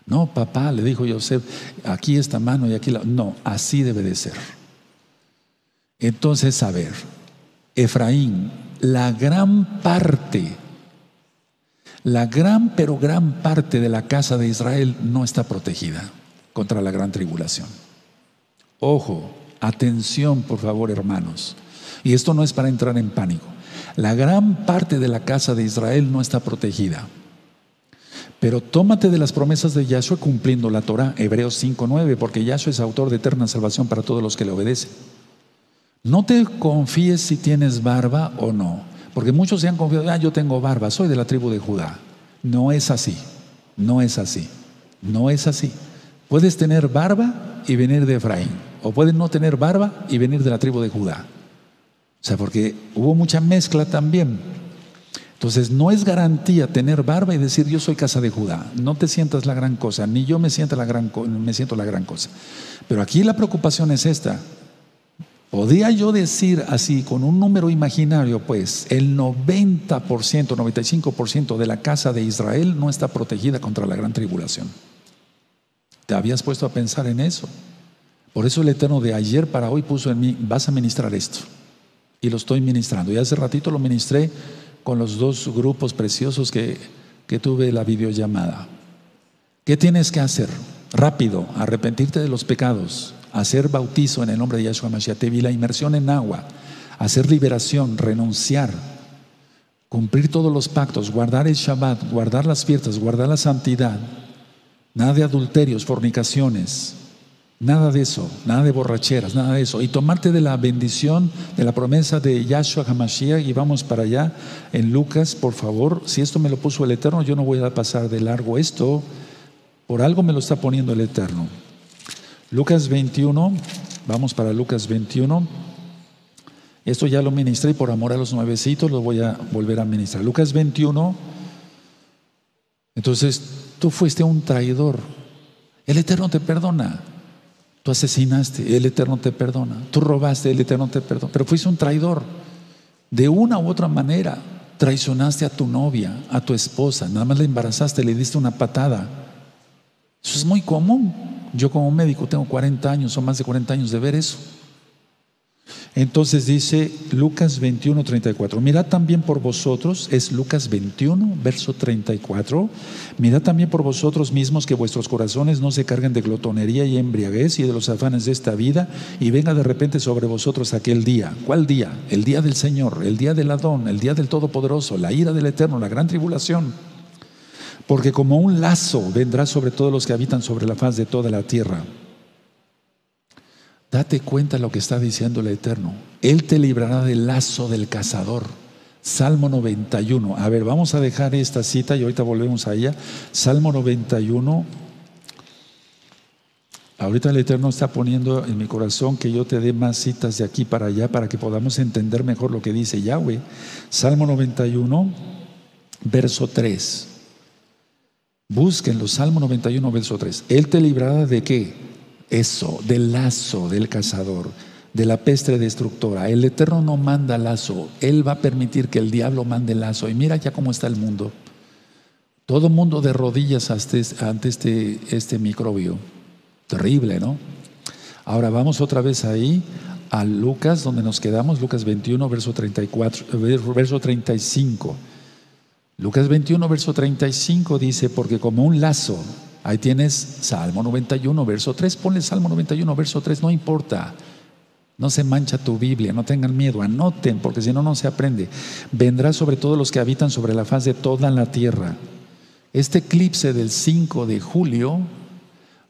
No, papá, le dijo Joseph, aquí esta mano y aquí la... No, así debe de ser. Entonces, a ver, Efraín, la gran parte la gran, pero gran parte de la casa de Israel no está protegida contra la gran tribulación. Ojo, atención por favor hermanos. Y esto no es para entrar en pánico. La gran parte de la casa de Israel no está protegida. Pero tómate de las promesas de Yahshua cumpliendo la Torah, Hebreos 5.9, porque Yahshua es autor de eterna salvación para todos los que le obedecen. No te confíes si tienes barba o no. Porque muchos se han confiado, ah, yo tengo barba, soy de la tribu de Judá. No es así, no es así, no es así. Puedes tener barba y venir de Efraín, o puedes no tener barba y venir de la tribu de Judá. O sea, porque hubo mucha mezcla también. Entonces, no es garantía tener barba y decir yo soy casa de Judá. No te sientas la gran cosa, ni yo me la gran, me siento la gran cosa. Pero aquí la preocupación es esta. Podría yo decir así, con un número imaginario, pues, el 90%, 95% de la casa de Israel no está protegida contra la gran tribulación. ¿Te habías puesto a pensar en eso? Por eso el Eterno de ayer para hoy puso en mí, vas a ministrar esto. Y lo estoy ministrando. Y hace ratito lo ministré con los dos grupos preciosos que, que tuve la videollamada. ¿Qué tienes que hacer? Rápido, arrepentirte de los pecados, hacer bautizo en el nombre de Yahshua Mashiach, la inmersión en agua, hacer liberación, renunciar, cumplir todos los pactos, guardar el Shabbat, guardar las fiestas, guardar la santidad, nada de adulterios, fornicaciones, Nada de eso, nada de borracheras, nada de eso. Y tomarte de la bendición, de la promesa de Yahshua HaMashiach y vamos para allá en Lucas, por favor. Si esto me lo puso el Eterno, yo no voy a pasar de largo esto. Por algo me lo está poniendo el Eterno. Lucas 21, vamos para Lucas 21. Esto ya lo ministré por amor a los nuevecitos lo voy a volver a ministrar. Lucas 21. Entonces, tú fuiste un traidor. El Eterno te perdona. Tú asesinaste, el Eterno te perdona. Tú robaste, el Eterno te perdona. Pero fuiste un traidor. De una u otra manera, traicionaste a tu novia, a tu esposa. Nada más la embarazaste, le diste una patada. Eso es muy común. Yo como médico tengo 40 años o más de 40 años de ver eso. Entonces dice Lucas 21, 34. Mirad también por vosotros, es Lucas 21, verso 34. Mirad también por vosotros mismos que vuestros corazones no se carguen de glotonería y embriaguez y de los afanes de esta vida y venga de repente sobre vosotros aquel día. ¿Cuál día? El día del Señor, el día del Adón, el día del Todopoderoso, la ira del Eterno, la gran tribulación. Porque como un lazo vendrá sobre todos los que habitan sobre la faz de toda la tierra. Date cuenta lo que está diciendo el Eterno. Él te librará del lazo del cazador. Salmo 91. A ver, vamos a dejar esta cita y ahorita volvemos a ella. Salmo 91. Ahorita el Eterno está poniendo en mi corazón que yo te dé más citas de aquí para allá para que podamos entender mejor lo que dice Yahweh. Salmo 91, verso 3. Búsquenlo, Salmo 91, verso 3. Él te librará de qué? eso, del lazo del cazador, de la peste destructora. El Eterno no manda lazo, Él va a permitir que el diablo mande lazo. Y mira ya cómo está el mundo. Todo mundo de rodillas ante este, este microbio. Terrible, ¿no? Ahora vamos otra vez ahí a Lucas, donde nos quedamos, Lucas 21, verso 34, verso 35. Lucas 21, verso 35 dice, porque como un lazo Ahí tienes Salmo 91, verso 3. Ponle Salmo 91, verso 3, no importa. No se mancha tu Biblia, no tengan miedo, anoten, porque si no, no se aprende. Vendrá sobre todos los que habitan sobre la faz de toda la tierra. Este eclipse del 5 de julio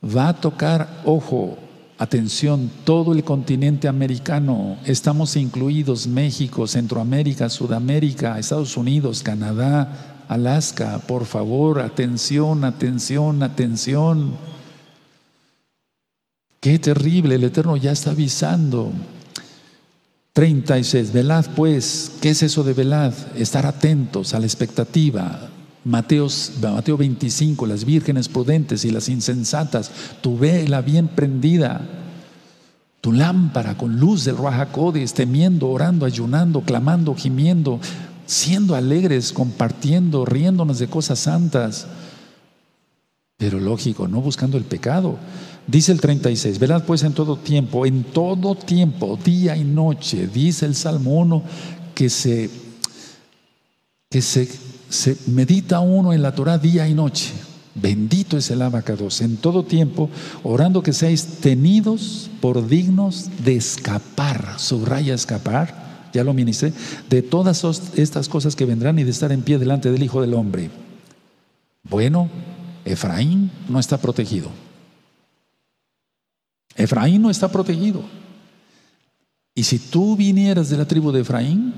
va a tocar, ojo, atención, todo el continente americano. Estamos incluidos México, Centroamérica, Sudamérica, Estados Unidos, Canadá, Alaska, por favor, atención, atención, atención. Qué terrible, el Eterno ya está avisando. 36, velad pues, ¿qué es eso de velad? Estar atentos a la expectativa. Mateo 25, las vírgenes prudentes y las insensatas, tu vela bien prendida, tu lámpara con luz del Ruajacodes, temiendo, orando, ayunando, clamando, gimiendo, siendo alegres, compartiendo, riéndonos de cosas santas. Pero lógico, no buscando el pecado. Dice el 36, velad pues en todo tiempo, en todo tiempo, día y noche, dice el Salmo 1, que se, que se, se medita uno en la Torah día y noche. Bendito es el abacados, en todo tiempo, orando que seáis tenidos por dignos de escapar, subraya escapar, ya lo ministré, de todas estas cosas que vendrán y de estar en pie delante del Hijo del Hombre. Bueno, Efraín no está protegido. Efraín no está protegido. Y si tú vinieras de la tribu de Efraín,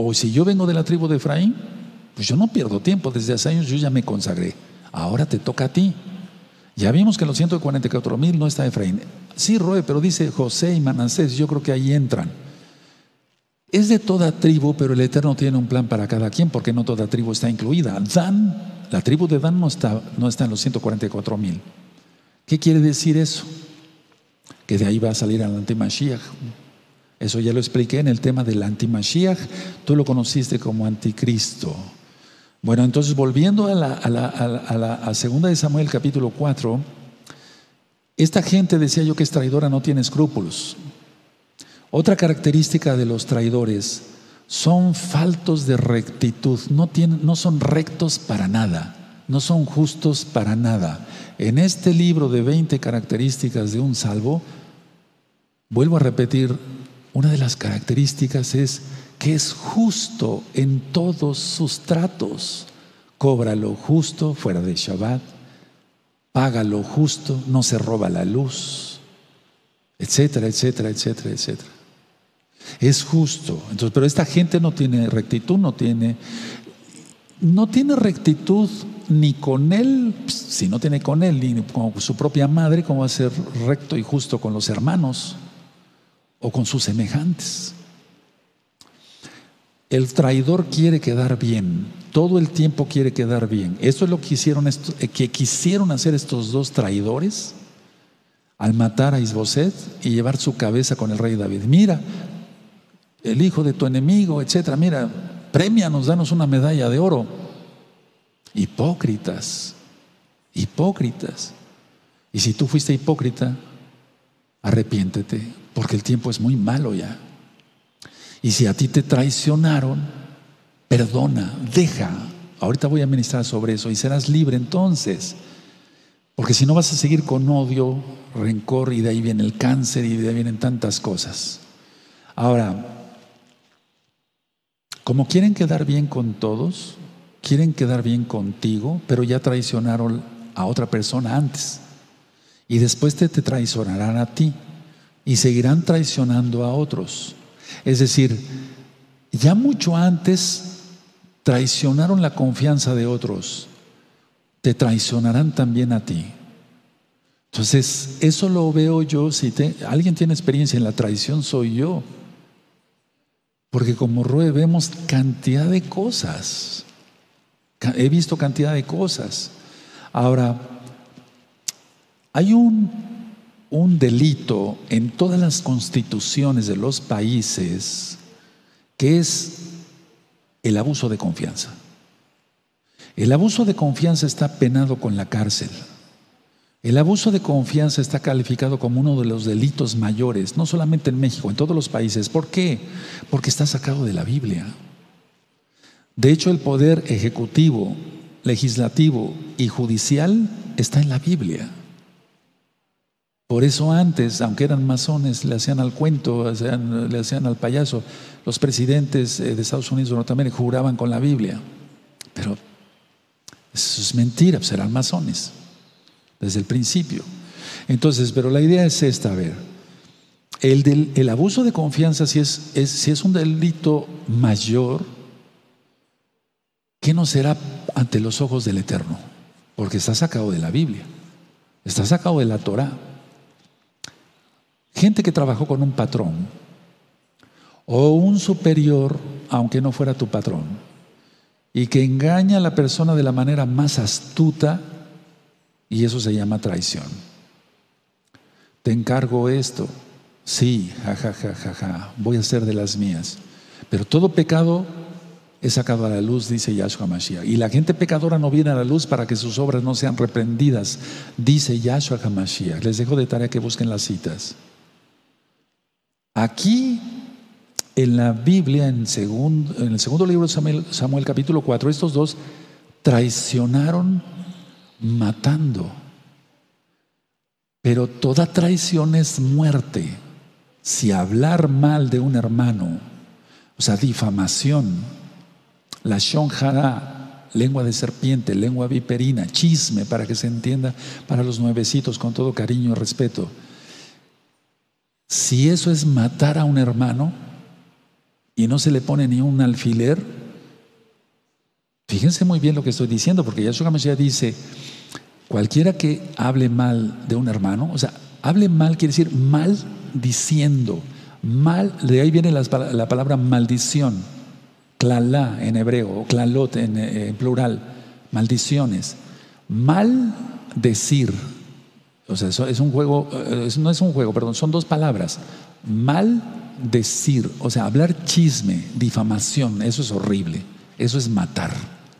o si yo vengo de la tribu de Efraín, Pues yo no pierdo tiempo, desde hace años yo ya me consagré. Ahora te toca a ti. Ya vimos que en los 144 mil no está Efraín. Sí, Roe, pero dice José y Manasés, yo creo que ahí entran. Es de toda tribu, pero el Eterno tiene un plan para cada quien, porque no toda tribu está incluida. Dan, la tribu de Dan no está, no está en los 144 mil. ¿Qué quiere decir eso? Que de ahí va a salir el antimashiach. Eso ya lo expliqué en el tema del antimashiach. Tú lo conociste como anticristo. Bueno, entonces volviendo a la, segunda de Samuel capítulo 4, esta gente decía yo que es traidora, no tiene escrúpulos. Otra característica de los traidores son faltos de rectitud, no, tienen, no son rectos para nada, no son justos para nada. En este libro de 20 características de un salvo, vuelvo a repetir, una de las características es que es justo en todos sus tratos. Cobra lo justo fuera de Shabbat, paga lo justo, no se roba la luz, etcétera, etcétera, etcétera, etcétera. Es justo. Entonces, pero esta gente no tiene rectitud, no tiene, no tiene rectitud ni con él, si no tiene con él, ni con su propia madre, ¿cómo va a ser recto y justo con los hermanos o con sus semejantes? El traidor quiere quedar bien, todo el tiempo quiere quedar bien. Esto es lo que hicieron, eh, que quisieron hacer estos dos traidores al matar a Isboset y llevar su cabeza con el rey David. Mira, el hijo de tu enemigo, etcétera. Mira, premianos, danos una medalla de oro. Hipócritas, hipócritas. Y si tú fuiste hipócrita, arrepiéntete, porque el tiempo es muy malo ya. Y si a ti te traicionaron, perdona, deja. Ahorita voy a ministrar sobre eso y serás libre entonces. Porque si no vas a seguir con odio, rencor y de ahí viene el cáncer y de ahí vienen tantas cosas. Ahora, como quieren quedar bien con todos, quieren quedar bien contigo, pero ya traicionaron a otra persona antes. Y después te, te traicionarán a ti y seguirán traicionando a otros. Es decir, ya mucho antes traicionaron la confianza de otros, te traicionarán también a ti. Entonces, eso lo veo yo, si alguien tiene experiencia en la traición, soy yo. Porque como Rue vemos cantidad de cosas. He visto cantidad de cosas. Ahora, hay un, un delito en todas las constituciones de los países que es el abuso de confianza. El abuso de confianza está penado con la cárcel. El abuso de confianza está calificado como uno de los delitos mayores, no solamente en México, en todos los países. ¿Por qué? Porque está sacado de la Biblia. De hecho, el poder ejecutivo, legislativo y judicial está en la Biblia. Por eso antes, aunque eran masones, le hacían al cuento, le hacían al payaso. Los presidentes eh, de Estados Unidos de Norteamérica juraban con la Biblia. Pero eso es mentira, pues eran masones desde el principio. Entonces, pero la idea es esta, a ver, el, el abuso de confianza, si es, si es un delito mayor, ¿qué no será ante los ojos del Eterno? Porque está sacado de la Biblia, está sacado de la Torah. Gente que trabajó con un patrón o un superior, aunque no fuera tu patrón, y que engaña a la persona de la manera más astuta, y eso se llama traición. Te encargo esto. Sí, jajajaja, ja, ja, ja, voy a hacer de las mías. Pero todo pecado es sacado a la luz, dice Yahshua Mashiach. Y la gente pecadora no viene a la luz para que sus obras no sean reprendidas, dice Yahshua HaMashiach. Les dejo de tarea que busquen las citas. Aquí en la Biblia, en, en el segundo libro de Samuel, Samuel capítulo 4, estos dos traicionaron matando. Pero toda traición es muerte. Si hablar mal de un hermano, o sea, difamación, la shonjara, lengua de serpiente, lengua viperina, chisme, para que se entienda para los nuevecitos con todo cariño y respeto. Si eso es matar a un hermano y no se le pone ni un alfiler, Fíjense muy bien lo que estoy diciendo, porque Yahshua Mashiach dice, cualquiera que hable mal de un hermano, o sea, hable mal quiere decir mal diciendo, mal, de ahí viene la, palabra maldición, clalá en hebreo, o clalot en, eh, en plural, maldiciones. Mal decir, o sea, eso es un juego, eh, no es un juego, perdón, son dos palabras. Mal decir, o sea, hablar chisme, difamación, eso es horrible, eso es matar,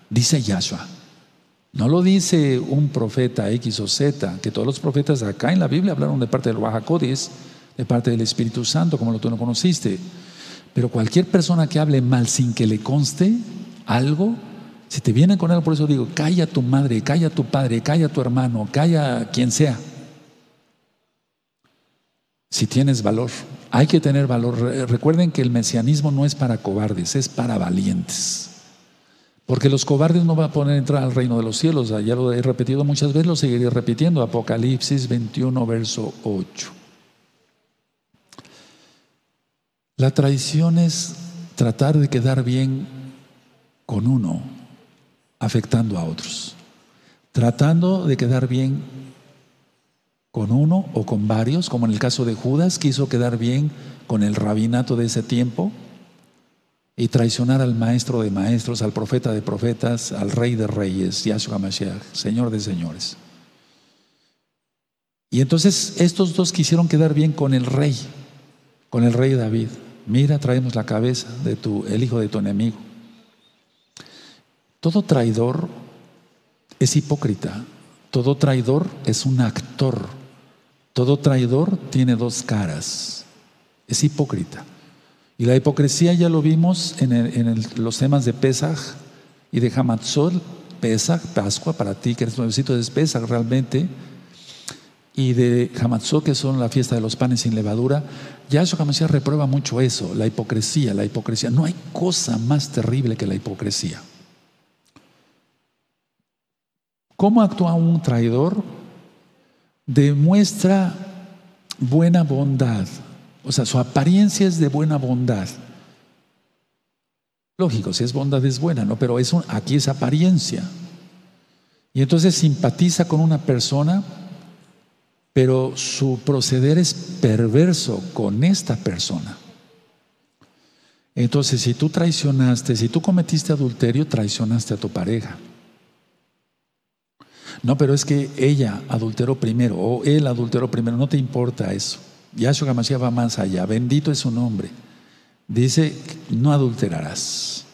dice Yahshua. No lo dice un profeta X o Z, que todos los profetas acá en la Biblia hablaron de parte del Wahakodis, de parte del Espíritu Santo, como lo tú no conociste. Pero cualquier persona que hable mal sin que le conste algo, si te vienen con algo, por eso digo, calla a tu madre, calla a tu padre, calla a tu hermano, calla a quien sea. Si tienes valor, hay que tener valor. Recuerden que el mesianismo no es para cobardes, es para valientes. Porque los cobardes no van a poder entrar al reino de los cielos. Ya lo he repetido muchas veces, lo seguiré repitiendo. Apocalipsis 21, verso 8. La traición es tratar de quedar bien con uno, afectando a otros. Tratando de quedar bien con uno o con varios, como en el caso de Judas, quiso quedar bien con el rabinato de ese tiempo y traicionar al maestro de maestros, al profeta de profetas, al rey de reyes, Yahshua Mashiach, Señor de señores. Y entonces estos dos quisieron quedar bien con el rey, con el rey David. Mira, traemos la cabeza de tu, el hijo de tu enemigo. Todo traidor es hipócrita, todo traidor es un actor, todo traidor tiene dos caras, es hipócrita. Y la hipocresía ya lo vimos en, los temas de Pesach y de Hamatzot, Pesach, Pascua, para ti que eres nuevecito de Pesach realmente, y de Hamatzot, que son la fiesta de los panes sin levadura. Ya eso Hamashiach reprueba mucho eso, la hipocresía, la hipocresía. No hay cosa más terrible que la hipocresía. ¿Cómo actúa un traidor? Demuestra buena bondad o sea, su apariencia es de buena bondad. Lógico, si es bondad es buena, ¿no? Pero aquí es apariencia. Y entonces simpatiza con una persona, pero su proceder es perverso con esta persona. Entonces, si tú traicionaste, si tú cometiste adulterio, traicionaste a tu pareja. No, pero es que ella adulteró primero o él adulteró primero, no te importa eso. Yahshua Mashiach va más allá. Bendito es su nombre. Dice, no adulterarás.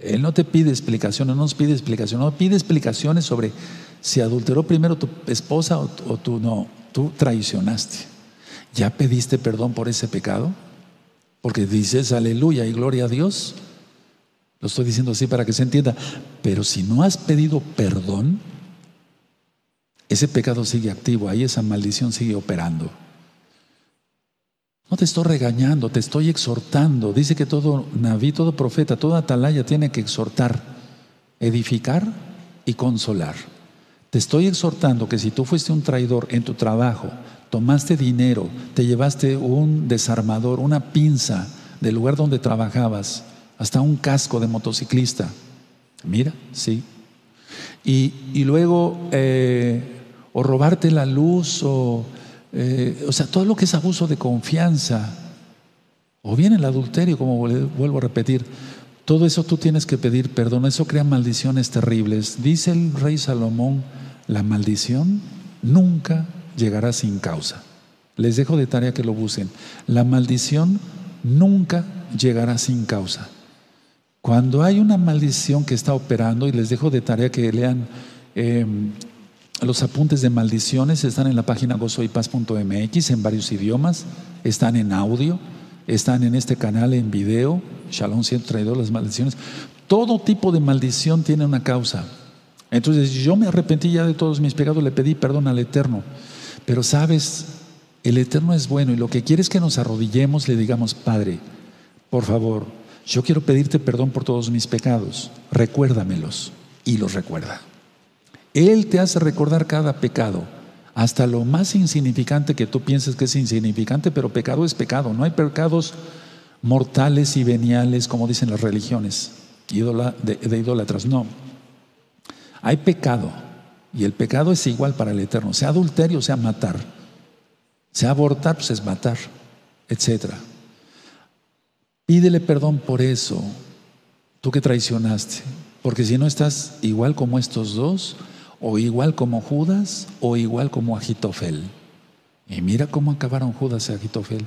Él no te pide explicaciones, no nos pide explicaciones, no pide explicaciones sobre si adulteró primero tu esposa o, o tú no, tú traicionaste. ¿Ya pediste perdón por ese pecado? Porque dices aleluya y gloria a Dios. Lo estoy diciendo así para que se entienda. Pero si no has pedido perdón, ese pecado sigue activo, ahí esa maldición sigue operando. No te estoy regañando, te estoy exhortando. Dice que todo naví, todo profeta, toda atalaya tiene que exhortar, edificar y consolar. Te estoy exhortando que si tú fuiste un traidor en tu trabajo, tomaste dinero, te llevaste un desarmador, una pinza del lugar donde trabajabas, hasta un casco de motociclista. Mira, sí. Y, luego, eh, o robarte la luz, o eh, o sea, todo lo que es abuso de confianza, o bien el adulterio, como vuelvo a repetir, todo eso tú tienes que pedir perdón, eso crea maldiciones terribles. Dice el rey Salomón, la maldición nunca llegará sin causa. Les dejo de tarea que lo busquen. La maldición nunca llegará sin causa. Cuando hay una maldición que está operando, y les dejo de tarea que lean em, los apuntes de maldiciones están en la página gozoypaz.mx en varios idiomas, están en audio, están en este canal en video, Shalom 132, las maldiciones. Todo tipo de maldición tiene una causa. Entonces yo me arrepentí ya de todos mis pecados, le pedí perdón al Eterno. Pero sabes, el Eterno es bueno y lo que quiere es que nos arrodillemos, le digamos, Padre, por favor, yo quiero pedirte perdón por todos mis pecados, recuérdamelos y los recuerda. Él te hace recordar cada pecado, hasta lo más insignificante que tú pienses que es insignificante, pero pecado es pecado. No hay pecados mortales y veniales como dicen las religiones. de, idólatras. No. Hay pecado. Y el pecado es igual para el Eterno. Sea adulterio, sea matar. Sea abortar, pues es matar, etc. Pídele perdón por eso, tú que traicionaste. Porque si no estás igual como estos dos, o igual como Judas, o igual como Agitofel. Y mira cómo acabaron Judas y Agitofel.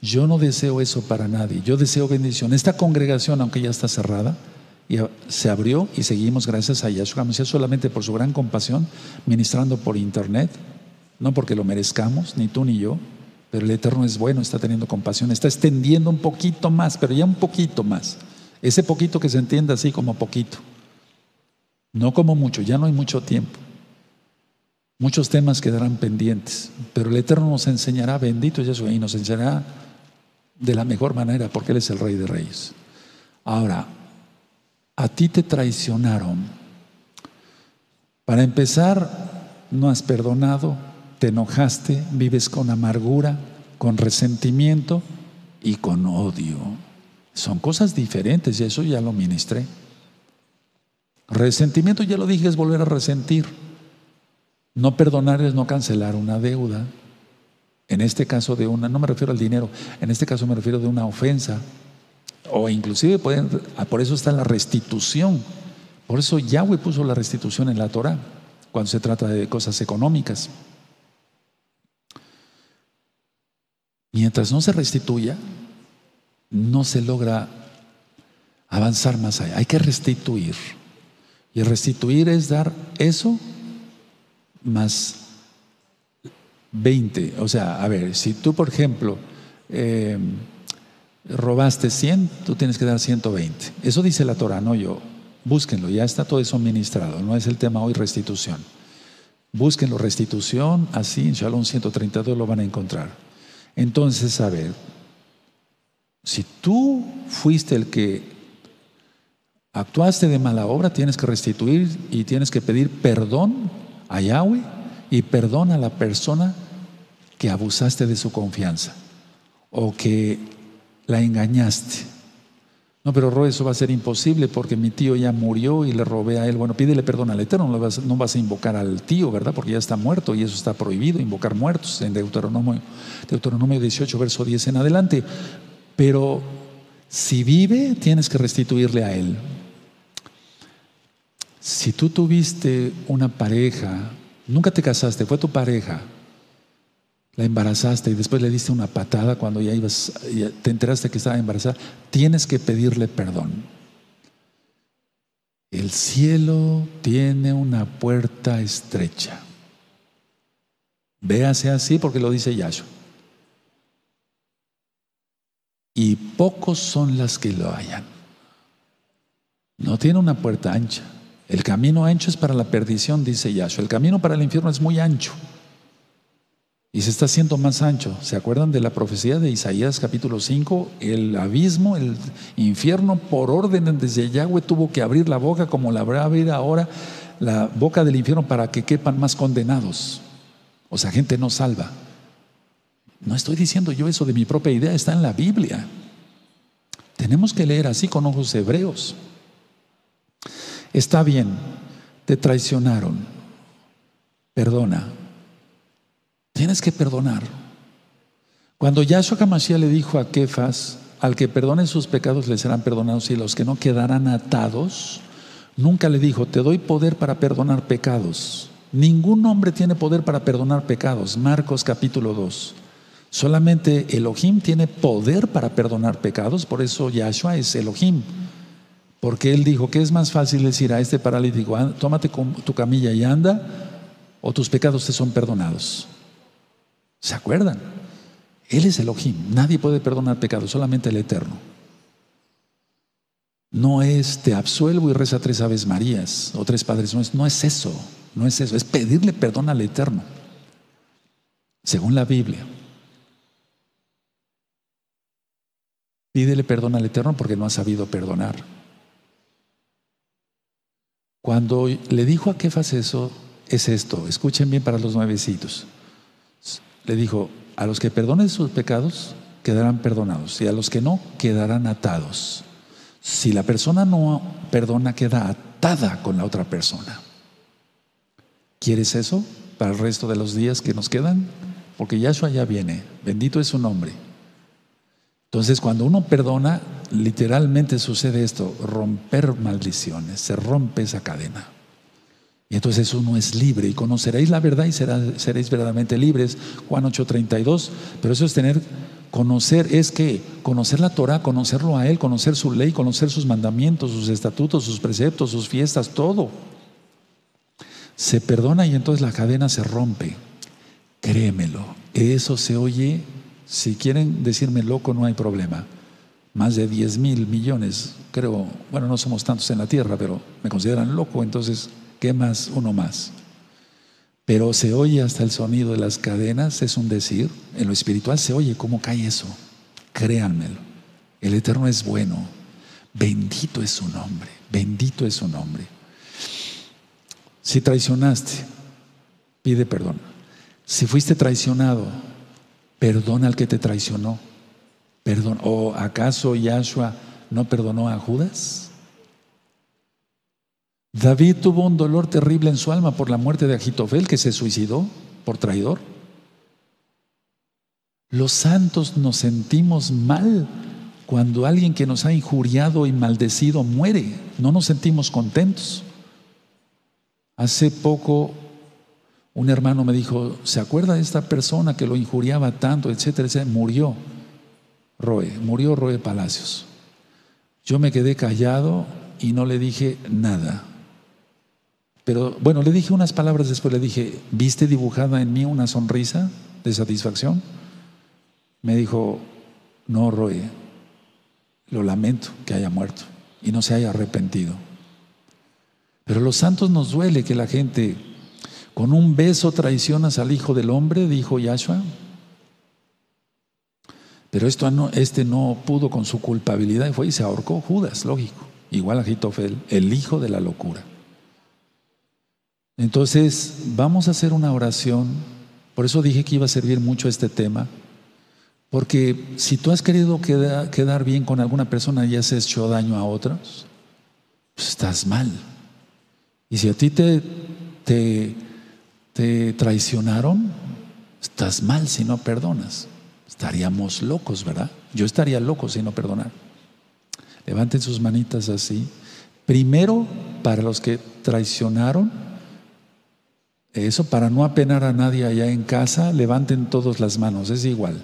Yo no deseo eso para nadie. Yo deseo bendición. Esta congregación, aunque ya está cerrada, se abrió y seguimos gracias a Yahshua Mesías solamente por su gran compasión, ministrando por internet, no porque lo merezcamos, ni tú ni yo, pero el Eterno es bueno, está teniendo compasión, está extendiendo un poquito más, pero ya un poquito más. Ese poquito que se entienda así como poquito, no como mucho, ya no hay mucho tiempo. Muchos temas quedarán pendientes, pero el Eterno nos enseñará, bendito Yahshua, y nos enseñará de la mejor manera, porque Él es el Rey de Reyes. Ahora, a ti te traicionaron. Para empezar, no has perdonado, te enojaste, vives con amargura, con resentimiento y con odio. Son cosas diferentes y eso ya lo ministré. Resentimiento, ya lo dije, es volver a resentir. No perdonar es no cancelar una deuda. En este caso de una, no me refiero al dinero, en este caso me refiero de una ofensa. O inclusive pueden, ah, por eso está la restitución. Por eso Yahweh puso la restitución en la Torah, cuando se trata de cosas económicas. Mientras no se restituya, no se logra avanzar más allá. Hay que restituir. Y restituir es dar eso más 20. O sea, a ver, si tú, por ejemplo, eh, robaste 100, tú tienes que dar 120. Eso dice la Torah, no yo. Búsquenlo, ya está todo eso ministrado. No es el tema hoy restitución. Búsquenlo, restitución, así en Shalom 132 lo van a encontrar. Entonces, a ver, si tú fuiste el que actuaste de mala obra, tienes que restituir y tienes que pedir perdón a Yahweh y perdón a la persona que abusaste de su confianza o que la engañaste. No, pero Ro, eso va a ser imposible porque mi tío ya murió y le robé a él. Bueno, pídele perdón al Eterno, no vas, no vas a invocar al tío, ¿verdad? Porque ya está muerto y eso está prohibido, invocar muertos en Deuteronomio, Deuteronomio 18, verso 10 en adelante. Pero si vive, tienes que restituirle a él. Si tú tuviste una pareja, nunca te casaste, fue tu pareja, la embarazaste y después le diste una patada cuando ya ibas, te enteraste que estaba embarazada, tienes que pedirle perdón. El cielo tiene una puerta estrecha. Véase así porque lo dice Yahshua. Y pocos son las que lo hallan. No tiene una puerta ancha. El camino ancho es para la perdición, dice Yahshua. El camino para el infierno es muy ancho y se está haciendo más ancho. ¿Se acuerdan de la profecía de Isaías capítulo 5? El abismo, el infierno, por orden desde Yahweh tuvo que abrir la boca como la habrá abrir ahora la boca del infierno para que quepan más condenados. O sea, gente no salva. No estoy diciendo yo eso de mi propia idea, está en la Biblia. Tenemos que leer así con ojos hebreos. Está bien, te traicionaron, perdona, Tienes que perdonar. Cuando Yahshua Hamashiach le dijo a Kefas, al que perdone sus pecados le serán perdonados y los que no quedarán atados, nunca le dijo, te doy poder para perdonar pecados. Ningún hombre tiene poder para perdonar pecados. Marcos capítulo 2. Solamente Elohim tiene poder para perdonar pecados, por eso Yahshua es Elohim. Porque él dijo que es más fácil decir a este paralítico, tómate tu camilla y anda, o tus pecados te son perdonados. ¿Se acuerdan? Él es Elohim. Nadie puede perdonar pecados, solamente el Eterno. No es te absuelvo y reza tres aves marías o tres padres. No es, no es eso. No es eso. Es pedirle perdón al Eterno. Según la Biblia. Pídele perdón al Eterno porque no ha sabido perdonar. Cuando le dijo a Kefas eso, es esto. Escuchen bien para los nuevecitos le dijo, a los que perdonen sus pecados quedarán perdonados y a los que no quedarán atados. Si la persona no perdona, queda atada con la otra persona. ¿Quieres eso para el resto de los días que nos quedan? Porque Yahshua ya viene. Bendito es su nombre. Entonces, cuando uno perdona, literalmente sucede esto, romper maldiciones, se rompe esa cadena. Y entonces uno es libre y conoceréis la verdad y seréis verdaderamente libres. Juan 8:32. Pero eso es tener, conocer, es que conocer la Torah, conocerlo a Él, conocer su ley, conocer sus mandamientos, sus estatutos, sus preceptos, sus fiestas, todo se perdona y entonces la cadena se rompe. Créemelo, eso se oye, si quieren decirme loco no hay problema. Más de 10 mil millones, creo, bueno, no somos tantos en la tierra, pero me consideran loco, entonces, ¿qué más? Uno más. Pero se oye hasta el sonido de las cadenas, es un decir, en lo espiritual se oye cómo cae eso. Créanmelo, el Eterno es bueno, bendito es su nombre, bendito es su nombre. Si traicionaste, pide perdón. Si fuiste traicionado, perdona al que te traicionó. Perdón. ¿O acaso Yahshua no perdonó a Judas? David tuvo un dolor terrible en su alma por la muerte de Agitofel, que se suicidó por traidor. Los santos nos sentimos mal cuando alguien que nos ha injuriado y maldecido muere. No nos sentimos contentos. Hace poco un hermano me dijo, ¿se acuerda de esta persona que lo injuriaba tanto, etcétera, etcétera? Murió Roe, murió Roe Palacios. Yo me quedé callado y no le dije nada. Pero bueno, le dije unas palabras después, le dije, ¿viste dibujada en mí una sonrisa de satisfacción? Me dijo, no, Roe, lo lamento que haya muerto y no se haya arrepentido. Pero los santos nos duele que la gente con un beso traicionas al Hijo del Hombre, dijo Yahshua. Pero esto este no pudo con su culpabilidad y fue y se ahorcó Judas, lógico, igual a Jitofel, el hijo de la locura. Entonces, vamos a hacer una oración. Por eso dije que iba a servir mucho este tema. Porque si tú has querido quedar, bien con alguna persona y has hecho daño a otros, pues estás mal. Y si a ti te, te, traicionaron, estás mal si no perdonas. Estaríamos locos, ¿verdad? Yo estaría loco si no perdonar. Levanten sus manitas así. Primero, para los que traicionaron, eso para no apenar a nadie allá en casa, levanten todos las manos, es igual.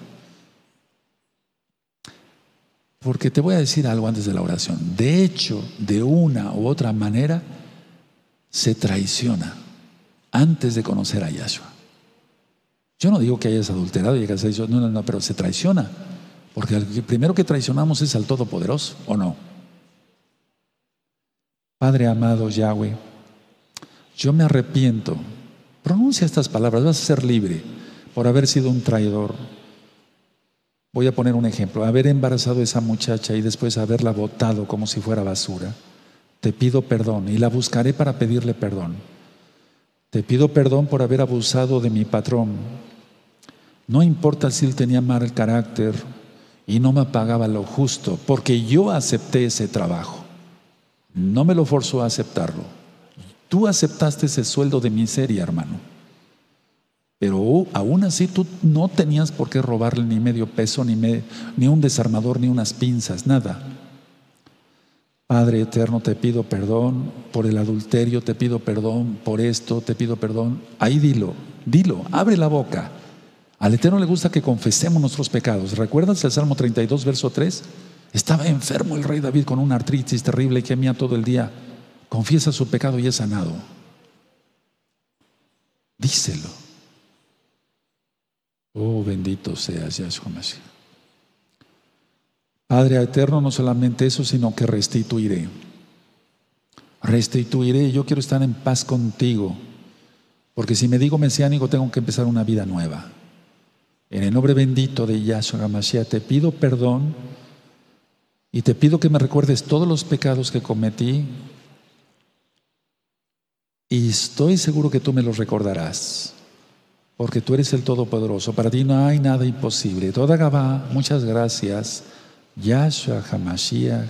Porque te voy a decir algo antes de la oración. De hecho, de una u otra manera, se traiciona antes de conocer a Yahshua. Yo no digo que hayas adulterado y hayas dicho, no, no, no, pero se traiciona. Porque el primero que traicionamos es al Todopoderoso, ¿o no? Padre amado Yahweh, yo me arrepiento. Pronuncia estas palabras, vas a ser libre por haber sido un traidor. Voy a poner un ejemplo, haber embarazado a esa muchacha y después haberla botado como si fuera basura te pido perdón y la buscaré para pedirle perdón. Te pido perdón por haber abusado de mi patrón. No importa si él tenía mal carácter y no me pagaba lo justo, porque yo acepté ese trabajo. No me lo forzó a aceptarlo. Tú aceptaste ese sueldo de miseria, hermano. Pero aún así tú no tenías por qué robarle ni medio peso, ni, un desarmador, ni unas pinzas, nada. Padre eterno, te pido perdón por el adulterio, te pido perdón por esto, te pido perdón. Ahí dilo, dilo, abre la boca. Al Eterno le gusta que confesemos nuestros pecados. ¿Recuerdas el Salmo 32, verso 3? Estaba enfermo el rey David con una artritis terrible y gemía todo el día. Confiesa su pecado y es sanado. Díselo. Oh, bendito seas, Yahshua Mashiach. Padre eterno, no solamente eso, sino que restituiré. Restituiré, yo quiero estar en paz contigo, porque si me digo mesiánico tengo que empezar una vida nueva. En el nombre bendito de Yahshua Hamashiach te pido perdón y te pido que me recuerdes todos los pecados que cometí y estoy seguro que tú me los recordarás, porque tú eres el Todopoderoso. Para ti no hay nada imposible. Toda Gabá, muchas gracias. Yahshua HaMashiach,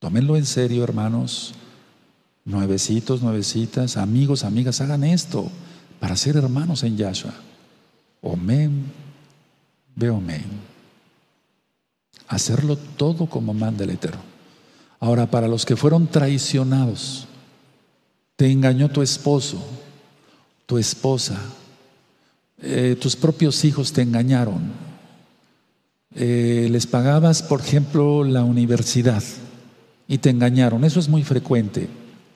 Tómenlo en serio, hermanos. Nuevecitos, nuevecitas, amigos, amigas, hagan esto para ser hermanos en Yahshua. Omen, men. Hacerlo todo como manda el Eterno. Ahora, para los que fueron traicionados, te engañó tu esposo, tu esposa, eh, tus propios hijos te engañaron. Eh, les pagabas, por ejemplo, la universidad y te engañaron. Eso es muy frecuente.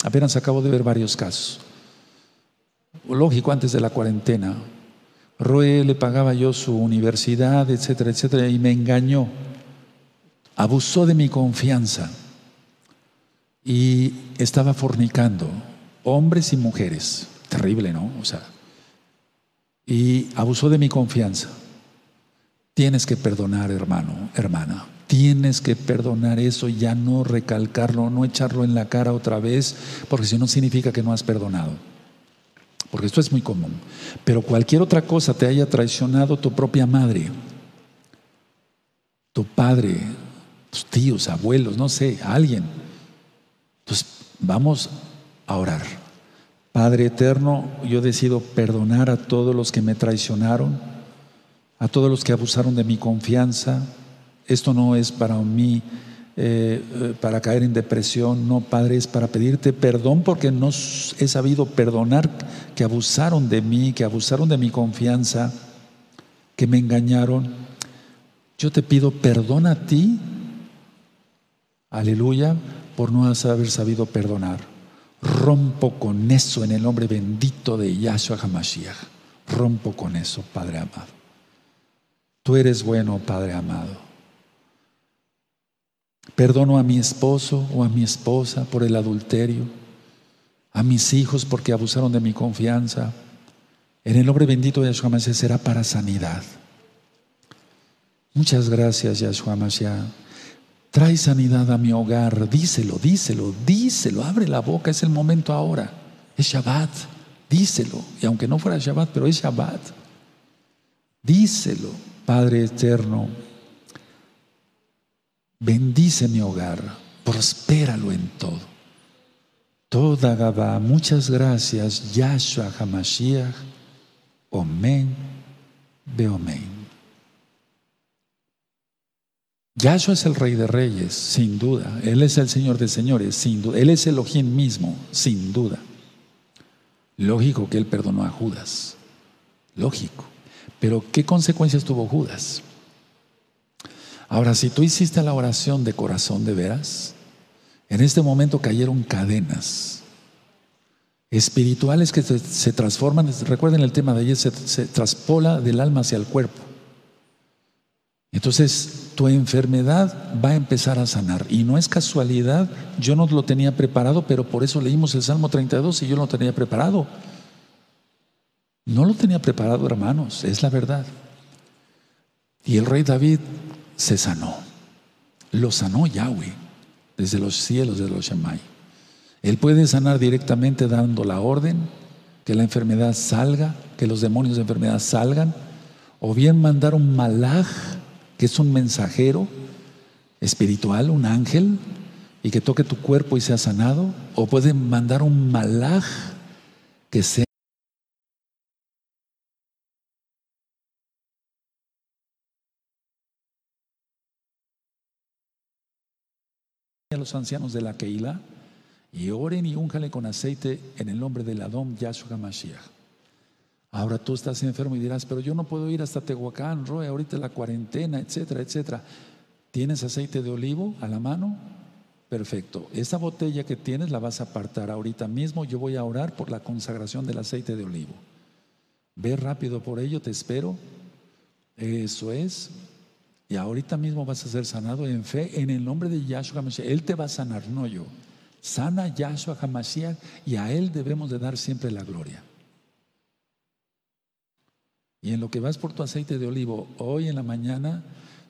Apenas acabo de ver varios casos. Lógico, antes de la cuarentena. Roe le pagaba yo su universidad, etcétera, etcétera, y me engañó. Abusó de mi confianza. Y estaba fornicando, hombres y mujeres. Terrible, ¿no? O sea. Y abusó de mi confianza. Tienes que perdonar, hermano, hermana. Tienes que perdonar eso, ya no recalcarlo, no echarlo en la cara otra vez, porque si no significa que no has perdonado. Porque esto es muy común. Pero cualquier otra cosa te haya traicionado tu propia madre, tu padre, tus tíos, abuelos, no sé, alguien. Entonces, vamos a orar. Padre eterno, yo decido perdonar a todos los que me traicionaron, a todos los que abusaron de mi confianza, esto no es para mí, eh, eh, para caer en depresión, no, Padre, es para pedirte perdón porque no he sabido perdonar que abusaron de mí, que abusaron de mi confianza, que me engañaron. Yo te pido perdón a ti, aleluya, por no haber sabido perdonar. Rompo con eso en el nombre bendito de Yahshua HaMashiach. Rompo con eso, Padre amado. Tú eres bueno, Padre amado. Perdono a mi esposo o a mi esposa por el adulterio, a mis hijos porque abusaron de mi confianza. En el nombre bendito de Yahshua Mashiach será para sanidad. Muchas gracias, Yahshua Mashiach. Trae sanidad a mi hogar. Díselo, díselo, díselo. Abre la boca, es el momento ahora. Es Shabbat. Díselo. Y aunque no fuera Shabbat, pero es Shabbat. Díselo, Padre eterno. Bendice mi hogar, prospéralo en todo. Toda Gabá, muchas gracias, Yahshua Hamashiach, Omen, Beomen. Yahshua es el Rey de Reyes, sin duda. Él es el Señor de Señores, sin duda. Él es Elohim mismo, sin duda. Lógico que Él perdonó a Judas. Lógico. Pero ¿qué consecuencias tuvo Judas? Ahora, si tú hiciste la oración de corazón de veras, en este momento cayeron cadenas espirituales que se, transforman. Recuerden el tema de ayer, se, se traspola del alma hacia el cuerpo. Entonces, tu enfermedad va a empezar a sanar. Y no es casualidad, yo no lo tenía preparado, pero por eso leímos el Salmo 32 y yo lo tenía preparado. No lo tenía preparado, hermanos, es la verdad. Y el rey David se sanó. Lo sanó Yahweh desde los cielos de los Shemai. Él puede sanar directamente dando la orden que la enfermedad salga, que los demonios de enfermedad salgan, o bien mandar un malaj, que es un mensajero espiritual, un ángel, y que toque tu cuerpo y sea sanado, o puede mandar un malaj que sea a los ancianos de la Keilah y oren y únjale con aceite en el nombre del Adón Yahshua Mashiach. Ahora tú estás enfermo y dirás, pero yo no puedo ir hasta Tehuacán, Roe, ahorita la cuarentena, etcétera, etcétera. ¿Tienes aceite de olivo a la mano? Perfecto. Esa botella que tienes la vas a apartar ahorita mismo. Yo voy a orar por la consagración del aceite de olivo. Ve rápido por ello, te espero. Eso es. Y ahorita mismo vas a ser sanado en fe en el nombre de Yahshua HaMashiach. Él te va a sanar, no yo. Sana Yahshua HaMashiach y a Él debemos de dar siempre la gloria. Y en lo que vas por tu aceite de olivo, hoy en la mañana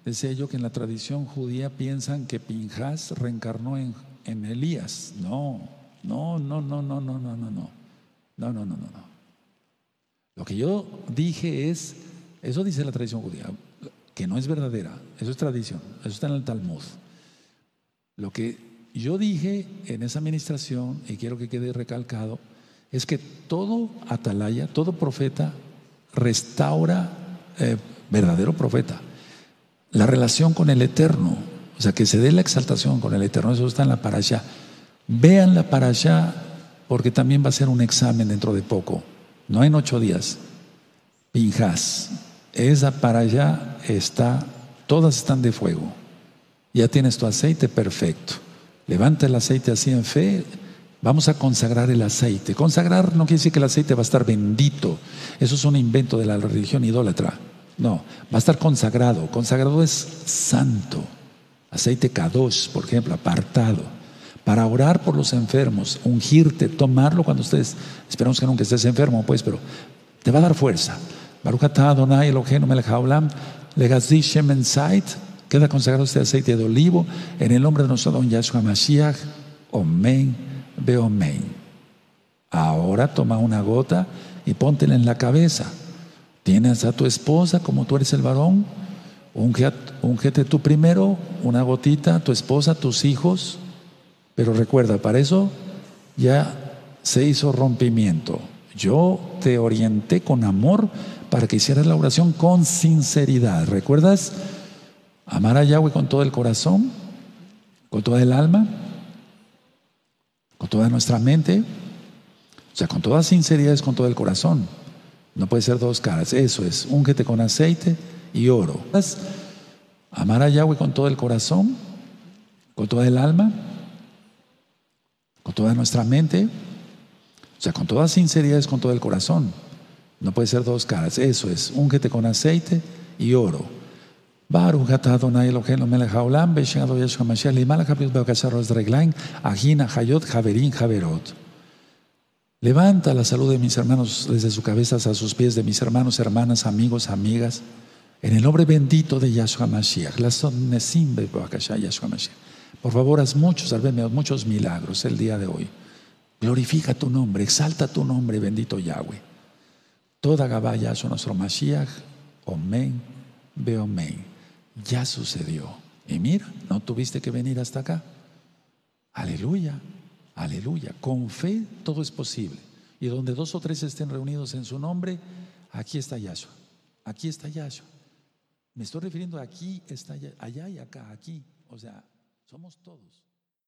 decía yo que en la tradición judía piensan que Pinjas reencarnó en, en Elías. No, no, no, no, no, no, no, no, no. No, no, no, no, no. Lo que yo dije es, eso dice la tradición judía que no es verdadera, eso es tradición, eso está en el Talmud. Lo que yo dije en esa administración, y quiero que quede recalcado, es que todo atalaya, todo profeta restaura, eh, verdadero profeta, la relación con el Eterno. O sea, que se dé la exaltación con el Eterno. Eso está en la para allá. Vean la para allá porque también va a ser un examen dentro de poco. No en ocho días. Pinjas. Esa para allá está, todas están de fuego. Ya tienes tu aceite perfecto. Levanta el aceite así en fe. Vamos a consagrar el aceite. Consagrar no quiere decir que el aceite va a estar bendito. Eso es un invento de la religión idólatra. No, va a estar consagrado. Consagrado es santo. Aceite K2, por ejemplo, apartado. Para orar por los enfermos, ungirte, tomarlo cuando ustedes, esperamos que nunca estés enfermo, pues, pero te va a dar fuerza. Baruch atah Adonai Eloheinu melech haolam, legazi shemen sait, queda consagrado este aceite de olivo en el nombre de nuestro don Yahshua Mashiach, Omen, Beomen. Ahora toma una gota y póntela en la cabeza. Tienes a tu esposa, como tú eres el varón, ungete tú primero, una gotita, tu esposa, tus hijos, pero recuerda, para eso ya se hizo rompimiento. Yo te orienté con amor para que hicieras la oración con sinceridad. ¿Recuerdas? Amar a Yahweh con todo el corazón, con toda el alma, con toda nuestra mente. O sea, con toda sinceridad es con todo el corazón. No puede ser dos caras. Eso es, úngete con aceite y oro. Amar a Yahweh con todo el corazón, con toda el alma, con toda nuestra mente. O sea, con toda sinceridad es con todo el corazón. No puede ser dos caras. Eso es, úngete con aceite y oro. Baruch atah Adonai Eloheinu melech haolam, beshem Adonai Yeshua Mashiach, limalach habriut be'akasaros reglaim, ajina hayot javerin javerot. Levanta la salud de mis hermanos desde su cabeza hasta sus pies, de mis hermanos, hermanas, amigos, amigas, en el nombre bendito de Yahshua Mashiach. La Mashiach. Por favor, haz muchos, salveme, muchos milagros el día de hoy. Glorifica tu nombre, exalta tu nombre, bendito Yahweh. Toda Gabá Yahshua nuestro Mashiach, Omen, Beomen. Ya sucedió. Y mira, no tuviste que venir hasta acá. Aleluya, aleluya. Con fe todo es posible. Y donde dos o tres estén reunidos en su nombre, aquí está Yahshua. Aquí está Yahshua. Me estoy refiriendo aquí, está allá y acá, aquí. O sea, somos todos.